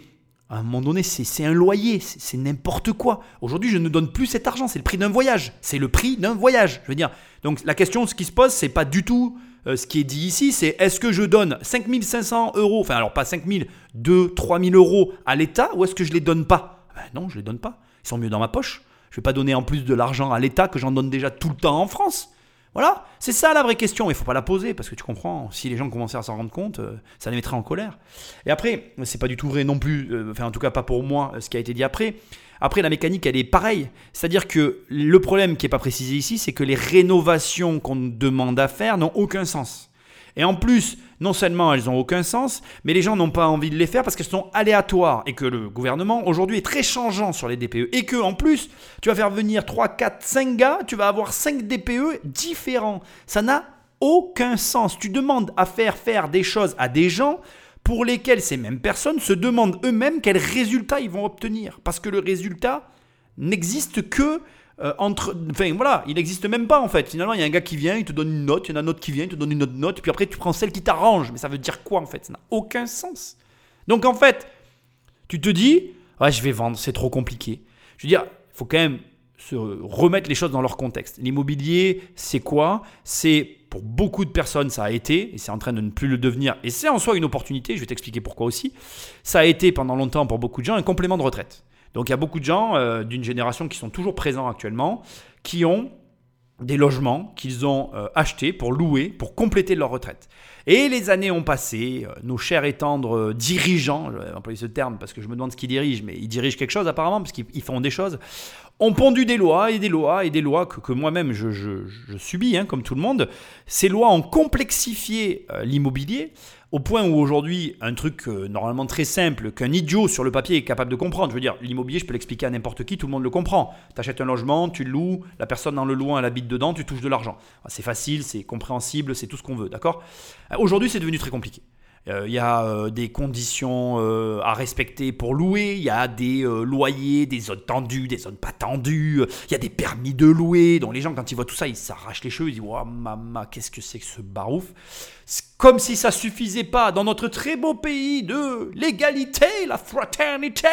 à un moment donné, c'est un loyer, c'est n'importe quoi. Aujourd'hui, je ne donne plus cet argent, c'est le prix d'un voyage. C'est le prix d'un voyage. Je veux donc la question, ce qui se pose, c'est pas du tout euh, ce qui est dit ici, c'est est-ce que je donne 5500 euros, enfin alors pas 5000, 2, 3000 euros à l'État ou est-ce que je les donne pas? Ben Non, je les donne pas. Ils sont mieux dans ma poche. Je ne vais pas donner en plus de l'argent à l'État que j'en donne déjà tout le temps en France. Voilà, c'est ça la vraie question. Il ne faut pas la poser parce que tu comprends, si les gens commençaient à s'en rendre compte, euh, ça les mettrait en colère. Et après, c'est pas du tout vrai non plus, euh, enfin en tout cas pas pour moi, ce qui a été dit après. Après, la mécanique, elle est pareille. C'est-à-dire que le problème qui n'est pas précisé ici, c'est que les rénovations qu'on demande à faire n'ont aucun sens. Et en plus, non seulement elles n'ont aucun sens, mais les gens n'ont pas envie de les faire parce qu'elles sont aléatoires et que le gouvernement aujourd'hui est très changeant sur les DPE. Et que en plus, tu vas faire venir 3, 4, 5 gars, tu vas avoir 5 DPE différents. Ça n'a aucun sens. Tu demandes à faire faire des choses à des gens pour lesquels ces mêmes personnes se demandent eux-mêmes quels résultats ils vont obtenir. Parce que le résultat n'existe que euh, entre. Enfin voilà, il n'existe même pas en fait. Finalement, il y a un gars qui vient, il te donne une note, il y en a un autre qui vient, il te donne une autre note, puis après tu prends celle qui t'arrange. Mais ça veut dire quoi en fait? Ça n'a aucun sens. Donc en fait, tu te dis, ouais, je vais vendre, c'est trop compliqué. Je veux dire, il faut quand même se remettre les choses dans leur contexte. L'immobilier, c'est quoi? C'est pour beaucoup de personnes, ça a été, et c'est en train de ne plus le devenir, et c'est en soi une opportunité, je vais t'expliquer pourquoi aussi, ça a été pendant longtemps pour beaucoup de gens un complément de retraite. Donc il y a beaucoup de gens euh, d'une génération qui sont toujours présents actuellement, qui ont des logements qu'ils ont euh, achetés pour louer, pour compléter leur retraite. Et les années ont passé, euh, nos chers et tendres dirigeants, je vais employer ce terme parce que je me demande ce qu'ils dirigent, mais ils dirigent quelque chose apparemment, parce qu'ils font des choses, ont pondu des lois et des lois et des lois que, moi-même je, subis, hein, comme tout le monde. Ces lois ont complexifié l'immobilier au point où aujourd'hui, un truc euh, normalement très simple, qu'un idiot sur le papier est capable de comprendre, je veux dire, l'immobilier, je peux l'expliquer à n'importe qui, tout le monde le comprend. Tu un logement, tu le loues, la personne dans le loin, elle habite dedans, tu touches de l'argent. C'est facile, c'est compréhensible, c'est tout ce qu'on veut, d'accord? Euh, Aujourd'hui, c'est devenu très compliqué. Euh, il y a euh, des conditions euh, à respecter pour louer, il y a des loyers, des zones tendues, des zones pas tendues, il y a des permis de louer. Donc les gens, quand ils voient tout ça, ils s'arrachent les cheveux, ils disent Waouh, maman, qu'est-ce que c'est que ce barouf? Comme si ça suffisait pas dans notre très beau pays de l'égalité, la fraternité.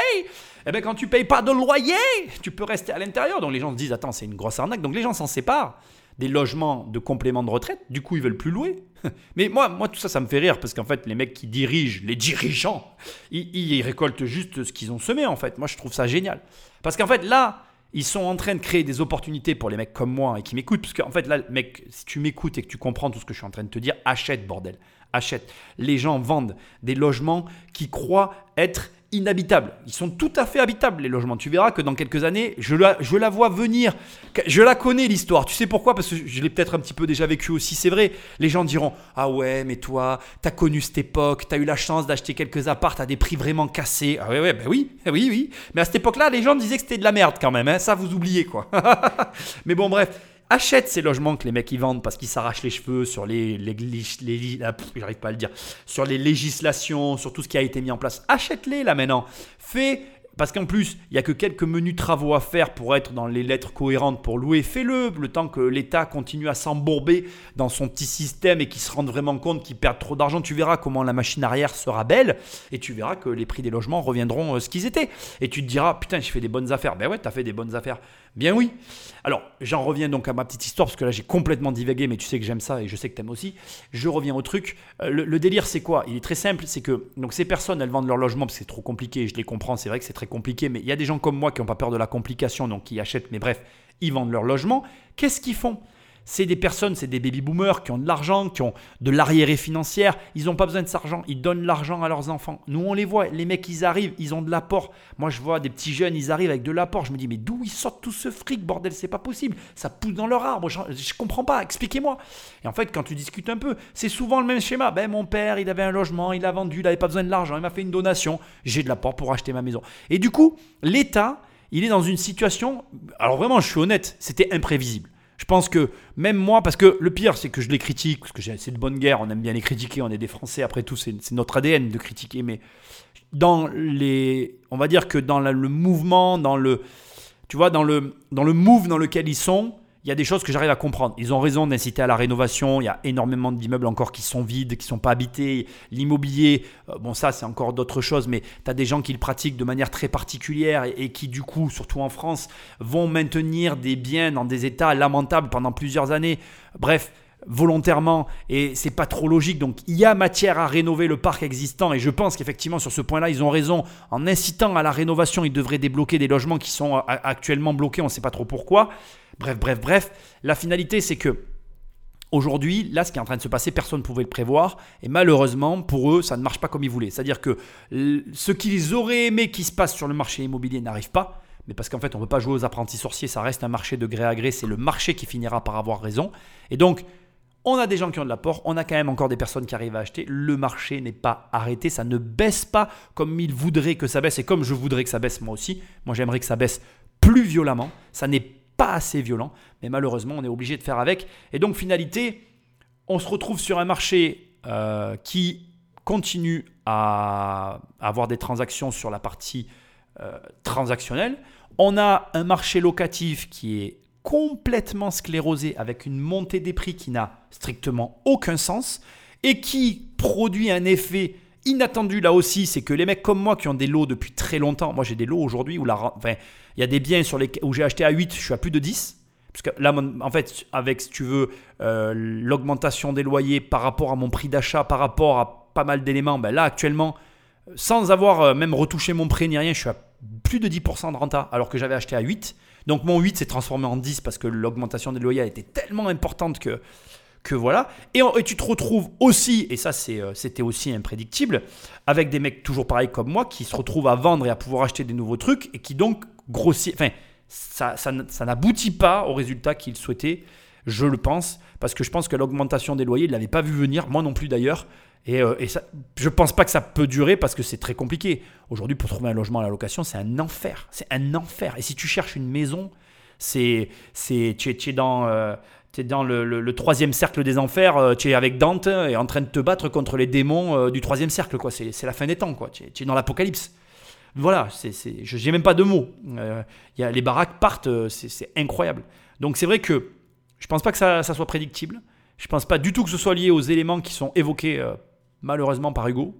Eh bien, quand tu payes pas de loyer, tu peux rester à l'intérieur. Donc les gens se disent Attends, c'est une grosse arnaque. Donc les gens s'en séparent des logements de complément de retraite, du coup ils veulent plus louer. Mais moi, moi tout ça, ça me fait rire parce qu'en fait, les mecs qui dirigent, les dirigeants, ils, récoltent juste ce qu'ils ont semé en fait. Moi, je trouve ça génial. Parce qu'en fait, là, ils sont en train de créer des opportunités pour les mecs comme moi et qui m'écoutent. Parce qu'en fait, là, mec, si tu m'écoutes et que tu comprends tout ce que je suis en train de te dire, achète, bordel. Achète. Les gens vendent des logements qui croient être inhabitables. Ils sont tout à fait habitables, les logements. Tu verras que dans quelques années, je la, je la vois venir. Je la connais, l'histoire. Tu sais pourquoi? Parce que je l'ai peut-être un petit peu déjà vécu aussi, c'est vrai. Les gens diront Ah ouais, mais toi, t'as connu cette époque, t'as eu la chance d'acheter quelques apparts à des prix vraiment cassés. Ah ouais, ouais, ben oui, oui, oui. Mais à cette époque-là, les gens disaient que c'était de la merde quand même. Hein. Ça, vous oubliez, quoi. mais bon, bref achète ces logements que les mecs y vendent parce qu'ils s'arrachent les cheveux sur les, les, les, ah, pas à le dire, sur les législations, sur tout ce qui a été mis en place. Achète-les là maintenant. Fais parce qu'en plus, il n'y a que quelques menus travaux à faire pour être dans les lettres cohérentes pour louer. Fais-le, le temps que l'État continue à s'embourber dans son petit système et qu'il se rende vraiment compte qu'il perd trop d'argent. Tu verras comment la machine arrière sera belle et tu verras que les prix des logements reviendront euh, ce qu'ils étaient. Et tu te diras, putain, je fais des bonnes affaires. Ben ouais, tu as fait des bonnes affaires. Bien oui. Alors, j'en reviens donc à ma petite histoire, parce que là j'ai complètement divagué, mais tu sais que j'aime ça et je sais que tu aimes aussi. Je reviens au truc. Euh, le, délire, c'est quoi? Il est très simple, c'est que donc ces personnes, elles vendent leur logement parce que c'est trop compliqué, je les comprends, c'est vrai que c'est très compliqué, mais il y a des gens comme moi qui n'ont pas peur de la complication, donc qui achètent, mais bref, ils vendent leur logement. Qu'est-ce qu'ils font? C'est des personnes, c'est des baby boomers qui ont de l'argent, qui ont de l'arriéré financière. Ils n'ont pas besoin de cet argent. Ils donnent l'argent à leurs enfants. Nous, on les voit. Les mecs, ils arrivent, ils ont de l'apport. Moi, je vois des petits jeunes, ils arrivent avec de l'apport. Je me dis, mais d'où ils sortent tout ce fric, bordel? C'est pas possible. Ça pousse dans leur arbre. Je, ne comprends pas. Expliquez-moi. Et en fait, quand tu discutes un peu, c'est souvent le même schéma. Ben, mon père, il avait un logement, il a vendu, il n'avait pas besoin de l'argent, il m'a fait une donation. J'ai de l'apport pour acheter ma maison. Et du coup, l'État, il est dans une situation. Alors vraiment, je suis honnête, c'était imprévisible. Je pense que même moi, parce que le pire, c'est que je les critique, parce que c'est de bonne guerre, on aime bien les critiquer, on est des Français, après tout, c'est notre ADN de critiquer, mais dans les. On va dire que dans le mouvement, dans le. Tu vois, dans le, dans le move dans lequel ils sont, il y a des choses que j'arrive à comprendre. Ils ont raison d'inciter à la rénovation. Il y a énormément d'immeubles encore qui sont vides, qui ne sont pas habités. L'immobilier, euh, bon, ça, c'est encore d'autres choses, mais tu as des gens qui le pratiquent de manière très particulière et, qui, du coup, surtout en France, vont maintenir des biens dans des états lamentables pendant plusieurs années. Bref, volontairement et c'est pas trop logique. Donc il y a matière à rénover le parc existant et je pense qu'effectivement sur ce point-là ils ont raison. En incitant à la rénovation, ils devraient débloquer des logements qui sont euh, actuellement bloqués, on ne sait pas trop pourquoi. Bref, bref, bref. La finalité, c'est que Aujourd'hui, là, ce qui est en train de se passer, personne ne pouvait le prévoir. Et malheureusement, pour eux, ça ne marche pas comme ils voulaient. C'est-à-dire que ce qu'ils auraient aimé qu'il se passe sur le marché immobilier n'arrive pas. Mais parce qu'en fait, on ne peut pas jouer aux apprentis sorciers. Ça reste un marché de gré à gré. C'est le marché qui finira par avoir raison. Et donc, on a des gens qui ont de l'apport. On a quand même encore des personnes qui arrivent à acheter. Le marché n'est pas arrêté. Ça ne baisse pas comme ils voudraient que ça baisse. Et comme je voudrais que ça baisse moi aussi. Moi, j'aimerais que ça baisse plus violemment. Ça n'est pas assez violent, mais malheureusement, on est obligé de faire avec. Et donc, finalité, on se retrouve sur un marché euh, qui continue à avoir des transactions sur la partie euh, transactionnelle. On a un marché locatif qui est complètement sclérosé avec une montée des prix qui n'a strictement aucun sens et qui produit un effet inattendu là aussi, c'est que les mecs comme moi qui ont des lots depuis très longtemps, moi j'ai des lots aujourd'hui où il y a des biens sur les, où j'ai acheté à 8, je suis à plus de 10. Parce que là, en fait, avec, si tu veux, euh, l'augmentation des loyers par rapport à mon prix d'achat, par rapport à pas mal d'éléments, ben là, actuellement, sans avoir euh, même retouché mon prêt ni rien, je suis à plus de 10% de renta, alors que j'avais acheté à 8. Donc mon 8 s'est transformé en 10 parce que l'augmentation des loyers été tellement importante que que voilà. Et, tu te retrouves aussi, et ça euh, c'était aussi imprédictible, avec des mecs toujours pareils comme moi qui se retrouvent à vendre et à pouvoir acheter des nouveaux trucs et qui donc grossissent. Enfin, ça, ça, n'aboutit pas au résultat qu'ils souhaitaient, je le pense, parce que je pense que l'augmentation des loyers, ils ne l'avaient pas vu venir, moi non plus d'ailleurs. Et, euh, et ça, je pense pas que ça peut durer parce que c'est très compliqué. Aujourd'hui, pour trouver un logement à la location, c'est un enfer. C'est un enfer. Et si tu cherches une maison, c'est, c'est, tu, es, dans, euh, tu es dans le, troisième cercle des enfers, euh, tu es avec Dante et en train de te battre contre les démons euh, du troisième cercle. quoi. C'est la fin des temps, quoi. Tu, es, dans l'apocalypse. Voilà, n'ai même pas de mots. Euh, les baraques partent, c'est incroyable. Donc c'est vrai que je pense pas que ça, soit prédictible. Je pense pas du tout que ce soit lié aux éléments qui sont évoqués malheureusement par Hugo.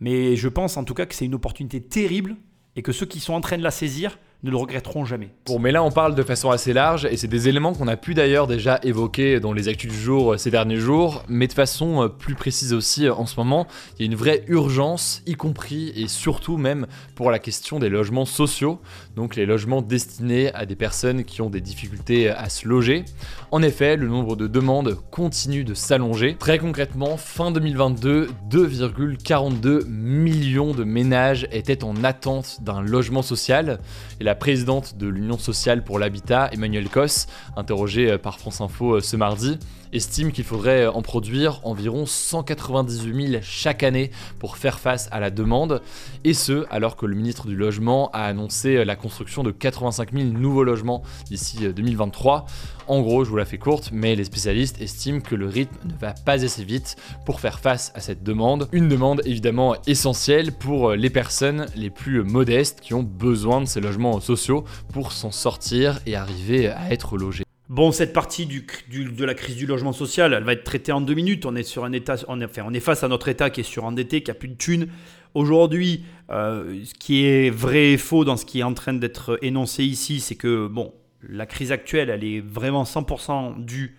Mais je pense en tout cas que c'est une opportunité terrible et que ceux qui sont en train de la saisir ne le regretteront jamais. Bon, mais là on parle de façon assez large et c'est des éléments qu'on a pu d'ailleurs déjà évoquer dans les actus du jour euh, ces derniers jours, mais de façon euh, plus précise aussi euh, en ce moment, il y a une vraie urgence, y compris et surtout même pour la question des logements sociaux, donc les logements destinés à des personnes qui ont des difficultés à se loger. En effet, le nombre de demandes continue de s'allonger. Très concrètement, fin 2022, 2,42 millions de ménages étaient en attente d'un logement social la présidente de l'Union sociale pour l'habitat, Emmanuel Cos, interrogée euh, par France Info euh, ce mardi, estime qu'il faudrait euh, en produire environ 198 000 chaque année pour faire face à la demande, et ce alors que le ministre du Logement a annoncé la construction de 85 000 nouveaux logements d'ici 2023. En gros, je vous la fais courte, mais les spécialistes estiment que le rythme ne va pas assez vite pour faire face à cette demande. Une demande évidemment essentielle pour les personnes les plus modestes qui ont besoin de ces logements sociaux pour s'en sortir et arriver à être logés. Bon, cette partie de la crise du logement social, elle va être traitée en deux minutes. On est face à notre état qui est surendetté, qui a plus de thunes. Aujourd'hui, euh, ce qui est vrai et faux dans ce qui est en train d'être énoncé ici, c'est que bon, la crise actuelle, elle est vraiment 100% due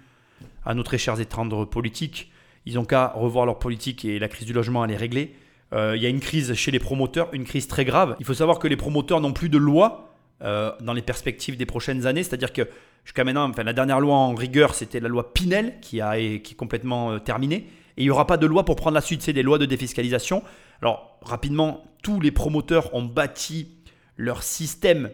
à nos très chers étendres politiques. Ils n'ont qu'à revoir leur politique et la crise du logement, elle est réglée. Euh, il y a une crise chez les promoteurs, une crise très grave. Il faut savoir que les promoteurs n'ont plus de loi euh, dans les perspectives des prochaines années. C'est-à-dire que jusqu'à maintenant, enfin, la dernière loi en rigueur, c'était la loi Pinel qui, a, qui est complètement euh, terminée. Et il n'y aura pas de loi pour prendre la suite, c'est des lois de défiscalisation. Alors, rapidement, tous les promoteurs ont bâti leur système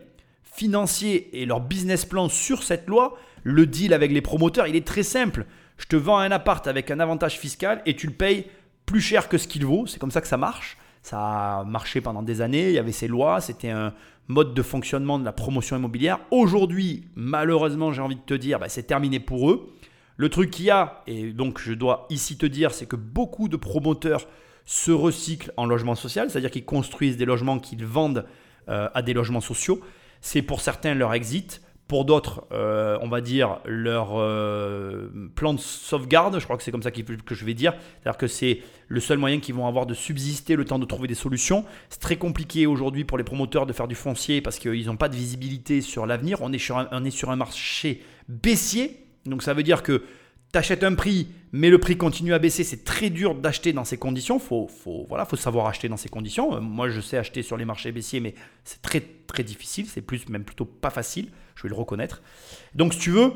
financier et leur business plan sur cette loi, le deal avec les promoteurs, il est très simple. Je te vends un appart avec un avantage fiscal et tu le payes plus cher que ce qu'il vaut. C'est comme ça que ça marche. Ça a marché pendant des années, il y avait ces lois, c'était un mode de fonctionnement de la promotion immobilière. Aujourd'hui, malheureusement, j'ai envie de te dire, bah, c'est terminé pour eux. Le truc qu'il y a, et donc je dois ici te dire, c'est que beaucoup de promoteurs se recyclent en logement social, c'est-à-dire qu'ils construisent des logements qu'ils vendent euh, à des logements sociaux. C'est pour certains leur exit, pour d'autres, euh, on va dire leur euh, plan de sauvegarde, je crois que c'est comme ça que je vais dire, c'est-à-dire que c'est le seul moyen qu'ils vont avoir de subsister le temps de trouver des solutions. C'est très compliqué aujourd'hui pour les promoteurs de faire du foncier parce qu'ils n'ont pas de visibilité sur l'avenir. On, on est sur un marché baissier, donc ça veut dire que tu achètes un prix, mais le prix continue à baisser, c'est très dur d'acheter dans ces conditions. Faut, faut, voilà, faut savoir acheter dans ces conditions. Euh, moi, je sais acheter sur les marchés baissiers, mais c'est très très difficile. C'est plus, même plutôt pas facile. Je vais le reconnaître. Donc, si tu veux,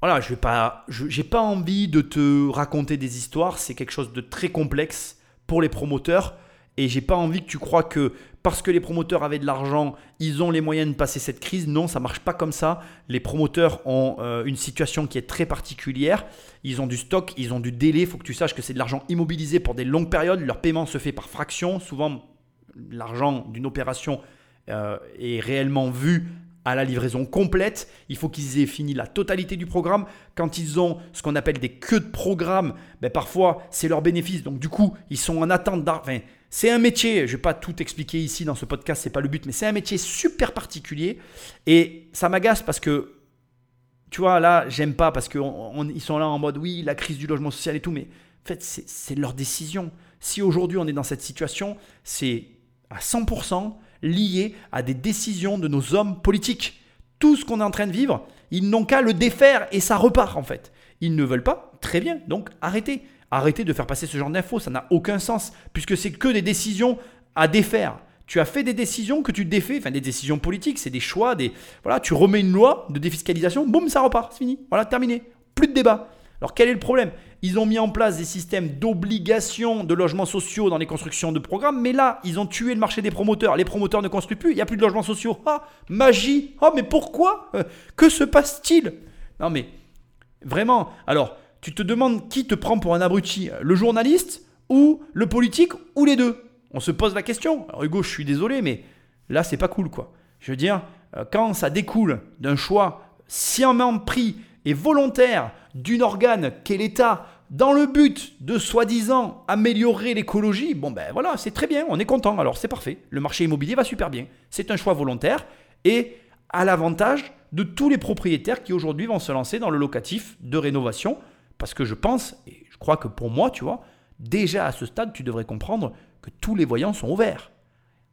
voilà, je n'ai pas, pas envie de te raconter des histoires. C'est quelque chose de très complexe pour les promoteurs. Et j'ai pas envie que tu crois que parce que les promoteurs avaient de l'argent, ils ont les moyens de passer cette crise. Non, ça marche pas comme ça. Les promoteurs ont euh, une situation qui est très particulière. Ils ont du stock, ils ont du délai. Il faut que tu saches que c'est de l'argent immobilisé pour des longues périodes. Leur paiement se fait par fraction. Souvent, l'argent d'une opération euh, est réellement vu à la livraison complète. Il faut qu'ils aient fini la totalité du programme. Quand ils ont ce qu'on appelle des queues de programme, ben parfois c'est leur bénéfice. Donc du coup, ils sont en attente d'argent. C'est un métier, je ne vais pas tout expliquer ici dans ce podcast, c'est pas le but, mais c'est un métier super particulier. Et ça m'agace parce que, tu vois, là, j'aime pas parce qu'ils sont là en mode oui, la crise du logement social et tout, mais en fait, c'est leur décision. Si aujourd'hui on est dans cette situation, c'est à 100% lié à des décisions de nos hommes politiques. Tout ce qu'on est en train de vivre, ils n'ont qu'à le défaire et ça repart en fait. Ils ne veulent pas, très bien, donc arrêtez. Arrêtez de faire passer ce genre d'infos, ça n'a aucun sens, puisque c'est que des décisions à défaire. Tu as fait des décisions que tu défais, enfin des décisions politiques, c'est des choix, des voilà, tu remets une loi de défiscalisation, boum, ça repart, c'est fini, voilà, terminé, plus de débat. Alors quel est le problème? Ils ont mis en place des systèmes d'obligation de logements sociaux dans les constructions de programmes, mais là, ils ont tué le marché des promoteurs. Les promoteurs ne construisent plus, il n'y a plus de logements sociaux. Ah, magie Oh, mais pourquoi? Euh, Que se passe-t-il? Non, mais vraiment, alors, tu te demandes qui te prend pour un abruti Le journaliste ou le politique ou les deux? On se pose la question. Hugo, je suis désolé, mais là, c'est pas cool, quoi. Je veux dire, euh, quand ça découle d'un choix sciemment pris et volontaire d'un organe qu'est l'État dans le but de soi-disant améliorer l'écologie, bon ben voilà, c'est très bien, on est content, alors c'est parfait. Le marché immobilier va super bien. C'est un choix volontaire et à l'avantage de tous les propriétaires qui aujourd'hui vont se lancer dans le locatif de rénovation. Parce que je pense, et je crois que pour moi, tu vois, déjà à ce stade, tu devrais comprendre que tous les voyants sont ouverts.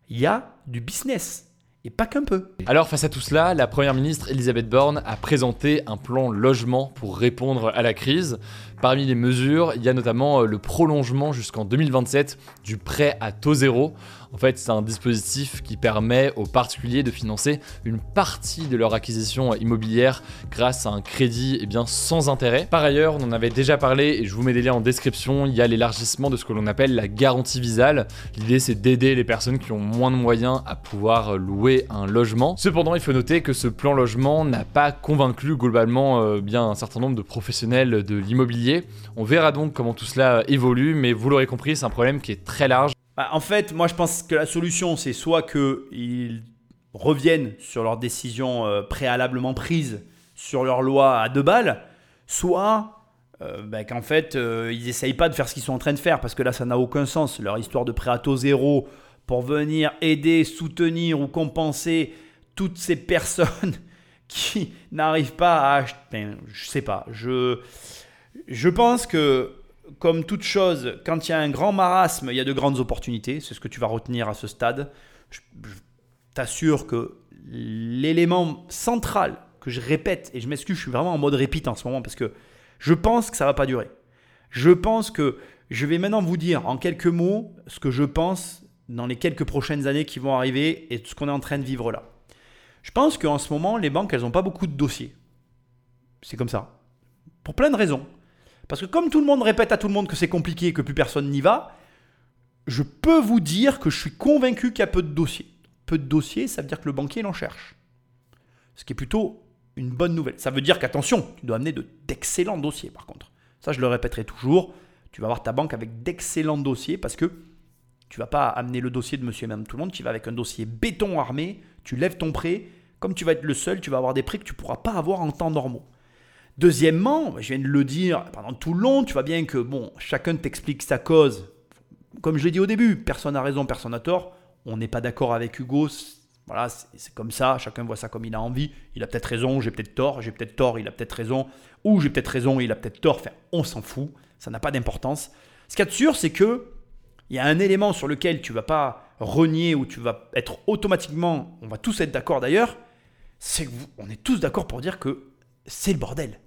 Il y a du business et pas qu'un peu. Alors face à tout cela, la Première ministre Elisabeth Borne a présenté un plan logement pour répondre à la crise. Parmi les mesures, il y a notamment euh, le prolongement jusqu'en 2027 du prêt à taux zéro. En fait, c'est un dispositif qui permet aux particuliers de financer une partie de leur acquisition immobilière grâce à un crédit eh bien, sans intérêt. Par ailleurs, on en avait déjà parlé et je vous mets des liens en description, il y a l'élargissement de ce que l'on appelle la garantie visale. L'idée c'est d'aider les personnes qui ont moins de moyens à pouvoir louer un logement. Cependant, il faut noter que ce plan logement n'a pas convaincu globalement euh, bien un certain nombre de professionnels de l'immobilier. On verra donc comment tout cela évolue, mais vous l'aurez compris, c'est un problème qui est très large. Bah, en fait, moi je pense que la solution, c'est soit qu'ils reviennent sur leurs décisions euh, préalablement prises sur leur loi à deux balles, soit euh, bah, qu'en fait, euh, ils n'essayent pas de faire ce qu'ils sont en train de faire, parce que là, ça n'a aucun sens. Leur histoire de prêt à taux zéro pour venir aider, soutenir ou compenser toutes ces personnes qui n'arrivent pas à acheter. Je sais pas. Je, je pense que comme toute chose, quand il y a un grand marasme, il y a de grandes opportunités. C'est ce que tu vas retenir à ce stade. Je, t'assure que l'élément central que je répète, et je m'excuse, je suis vraiment en mode répite en ce moment parce que je pense que ça va pas durer. Je pense que je vais maintenant vous dire en quelques mots ce que je pense dans les quelques prochaines années qui vont arriver et ce qu'on est en train de vivre là. Je pense qu'en ce moment, les banques, elles n'ont pas beaucoup de dossiers. C'est comme ça. Pour plein de raisons. Parce que comme tout le monde répète à tout le monde que c'est compliqué et que plus personne n'y va, je peux vous dire que je suis convaincu qu'il y a peu de dossiers. Peu de dossiers, ça veut dire que le banquier l'en cherche. Ce qui est plutôt une bonne nouvelle. Ça veut dire qu'attention, tu dois amener d'excellents dossiers par contre. Ça, je le répéterai toujours. Tu vas avoir ta banque avec d'excellents dossiers parce que Tu vas pas amener le dossier de monsieur et madame tout le monde, tu vas avec un dossier béton armé, tu lèves ton prêt. Comme tu vas être le seul, tu vas avoir des prêts que tu pourras pas avoir en temps normaux. Deuxièmement, je viens de le dire pendant tout le long, tu vois bien que bon, chacun t'explique sa cause. Comme je l'ai dit au début, personne n'a raison, personne n'a tort. On n'est pas d'accord avec Hugo. Voilà, c'est comme ça, chacun voit ça comme il a envie. Il a peut-être raison, j'ai peut-être tort, j'ai peut-être tort, il a peut-être raison, ou j'ai peut-être raison, il a peut-être tort. On s'en fout, ça n'a pas d'importance. Ce qu'il y a de sûr, c'est que il y a un élément sur lequel tu vas pas renier ou tu vas être automatiquement, on va tous être d'accord d'ailleurs, c'est qu'on est tous d'accord pour dire que c'est le bordel.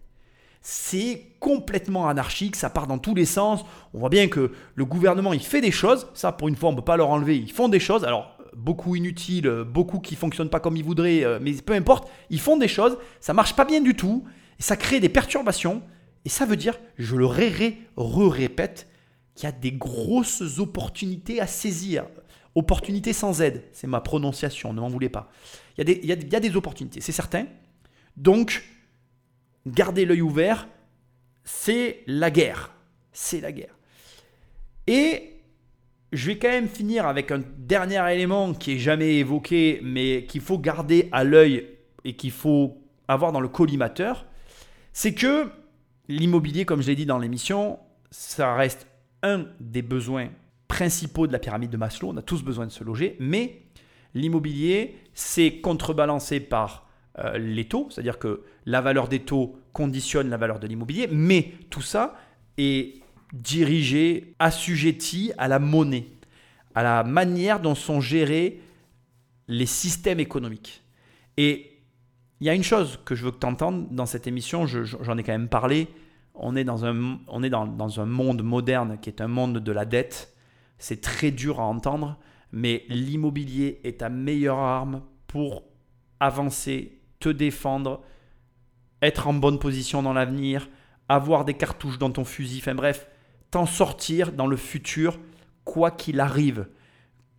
C'est complètement anarchique, ça part dans tous les sens. On voit bien que le gouvernement, il fait des choses, ça pour une fois on ne peut pas leur enlever, ils font des choses, alors beaucoup inutiles, beaucoup qui fonctionnent pas comme ils voudraient, euh, mais peu importe, ils font des choses, ça marche pas bien du tout, et ça crée des perturbations, et ça veut dire, je le ré, répète, qu'il y a des grosses opportunités à saisir. Opportunités sans aide, c'est ma prononciation, ne m'en voulez pas. Il y a des opportunités, c'est certain. Donc, gardez l'œil ouvert, c'est la guerre. C'est la guerre. Et je vais quand même finir avec un dernier élément qui est jamais évoqué, mais qu'il faut garder à l'œil et qu'il faut avoir dans le collimateur. C'est que l'immobilier, comme je l'ai dit dans l'émission, ça reste un des besoins principaux de la pyramide de Maslow. On a tous besoin de se loger, mais l'immobilier, c'est contrebalancé par euh, les taux, c'est-à-dire que la valeur des taux conditionne la valeur de l'immobilier, mais tout ça est dirigé, assujetti à la monnaie, à la manière dont sont gérés les systèmes économiques. Et il y a une chose que je veux que tu entendes dans cette émission, j'en ai quand même parlé, on est, dans un, on est dans, dans un monde moderne qui est un monde de la dette, c'est très dur à entendre, mais l'immobilier est ta meilleure arme pour avancer te défendre, être en bonne position dans l'avenir, avoir des cartouches dans ton fusil, enfin bref, t'en sortir dans le futur, quoi qu'il arrive.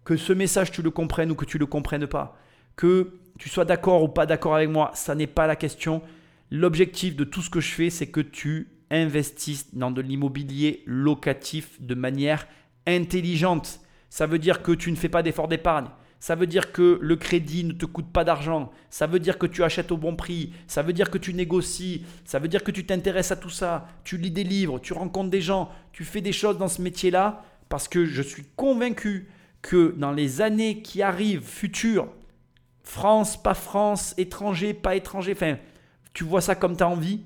Que ce message tu le comprennes ou que tu le comprennes pas, que tu sois d'accord ou pas d'accord avec moi, ça n'est pas la question. L'objectif de tout ce que je fais, c'est que tu investisses dans de l'immobilier locatif de manière intelligente. Ça veut dire que tu ne fais pas d'effort d'épargne. Ça veut dire que le crédit ne te coûte pas d'argent. Ça veut dire que tu achètes au bon prix. Ça veut dire que tu négocies. Ça veut dire que tu t'intéresses à tout ça. Tu lis des livres, tu rencontres des gens, tu fais des choses dans ce métier-là parce que je suis convaincu que dans les années qui arrivent, futures, France, pas France, étranger, pas étranger, enfin, tu vois ça comme tu as envie.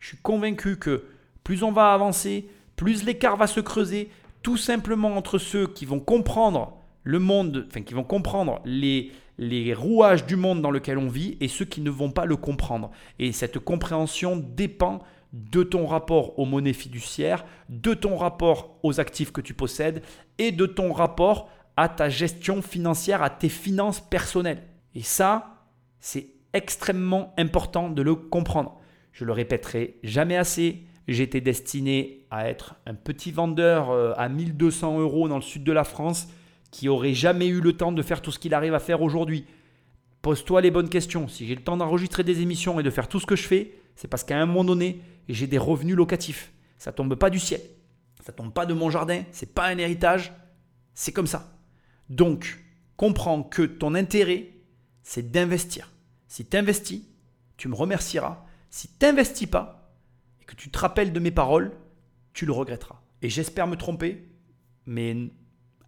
Je suis convaincu que plus on va avancer, plus l'écart va se creuser, tout simplement entre ceux qui vont comprendre le monde, enfin qui vont comprendre les, les rouages du monde dans lequel on vit et ceux qui ne vont pas le comprendre. Et cette compréhension dépend de ton rapport aux monnaies fiduciaires, de ton rapport aux actifs que tu possèdes et de ton rapport à ta gestion financière, à tes finances personnelles. Et ça, c'est extrêmement important de le comprendre. Je le répéterai jamais assez. J'étais destiné à être un petit vendeur euh, à 1200 euros dans le sud de la France qui aurait jamais eu le temps de faire tout ce qu'il arrive à faire aujourd'hui. Pose-toi les bonnes questions. Si j'ai le temps d'enregistrer des émissions et de faire tout ce que je fais, c'est parce qu'à un moment donné, j'ai des revenus locatifs. Ça tombe pas du ciel. Ça tombe pas de mon jardin. C'est pas un héritage. C'est comme ça. Donc, comprends que ton intérêt, c'est d'investir. Si tu investis, tu me remercieras. Si tu n'investis pas et que tu te rappelles de mes paroles, tu le regretteras. Et j'espère me tromper, mais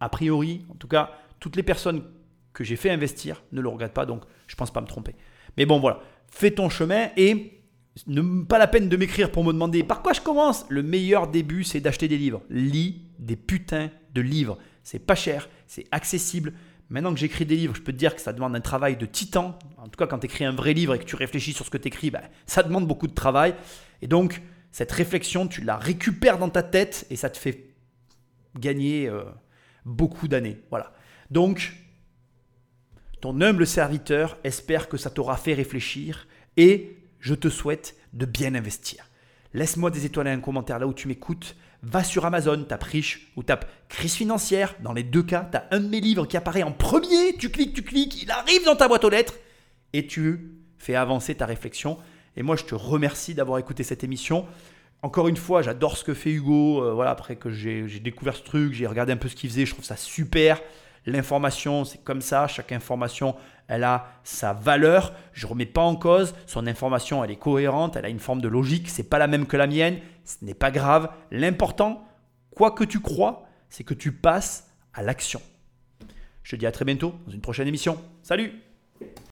a priori, en tout cas, toutes les personnes que j'ai fait investir ne le regrettent pas, donc je ne pense pas me tromper. Mais bon, voilà, fais ton chemin et ne pas la peine de m'écrire pour me demander par quoi je commence. Le meilleur début, c'est d'acheter des livres. Lis des putains de livres. C'est pas cher, c'est accessible. Maintenant que j'écris des livres, je peux te dire que ça demande un travail de titan. En tout cas, quand tu écris un vrai livre et que tu réfléchis sur ce que tu écris, ben, ça demande beaucoup de travail. Et donc, cette réflexion, tu la récupères dans ta tête et ça te fait gagner euh, beaucoup d'années. Voilà. Donc, ton humble serviteur espère que ça t'aura fait réfléchir et je te souhaite de bien investir. Laisse-moi des étoiles et un commentaire là où tu m'écoutes. Va sur Amazon, tape riche ou tape crise financière. Dans les deux cas, tu as un de mes livres qui apparaît en premier. Tu cliques, tu cliques, il arrive dans ta boîte aux lettres et tu fais avancer ta réflexion. Et moi, je te remercie d'avoir écouté cette émission. Encore une fois, j'adore ce que fait Hugo. Euh, voilà, après que j'ai découvert ce truc, j'ai regardé un peu ce qu'il faisait, je trouve ça super. L'information, c'est comme ça. Chaque information, elle a sa valeur. Je ne remets pas en cause. Son information, elle est cohérente, elle a une forme de logique. C'est pas la même que la mienne. Ce n'est pas grave. L'important, quoi que tu crois, c'est que tu passes à l'action. Je te dis à très bientôt dans une prochaine émission. Salut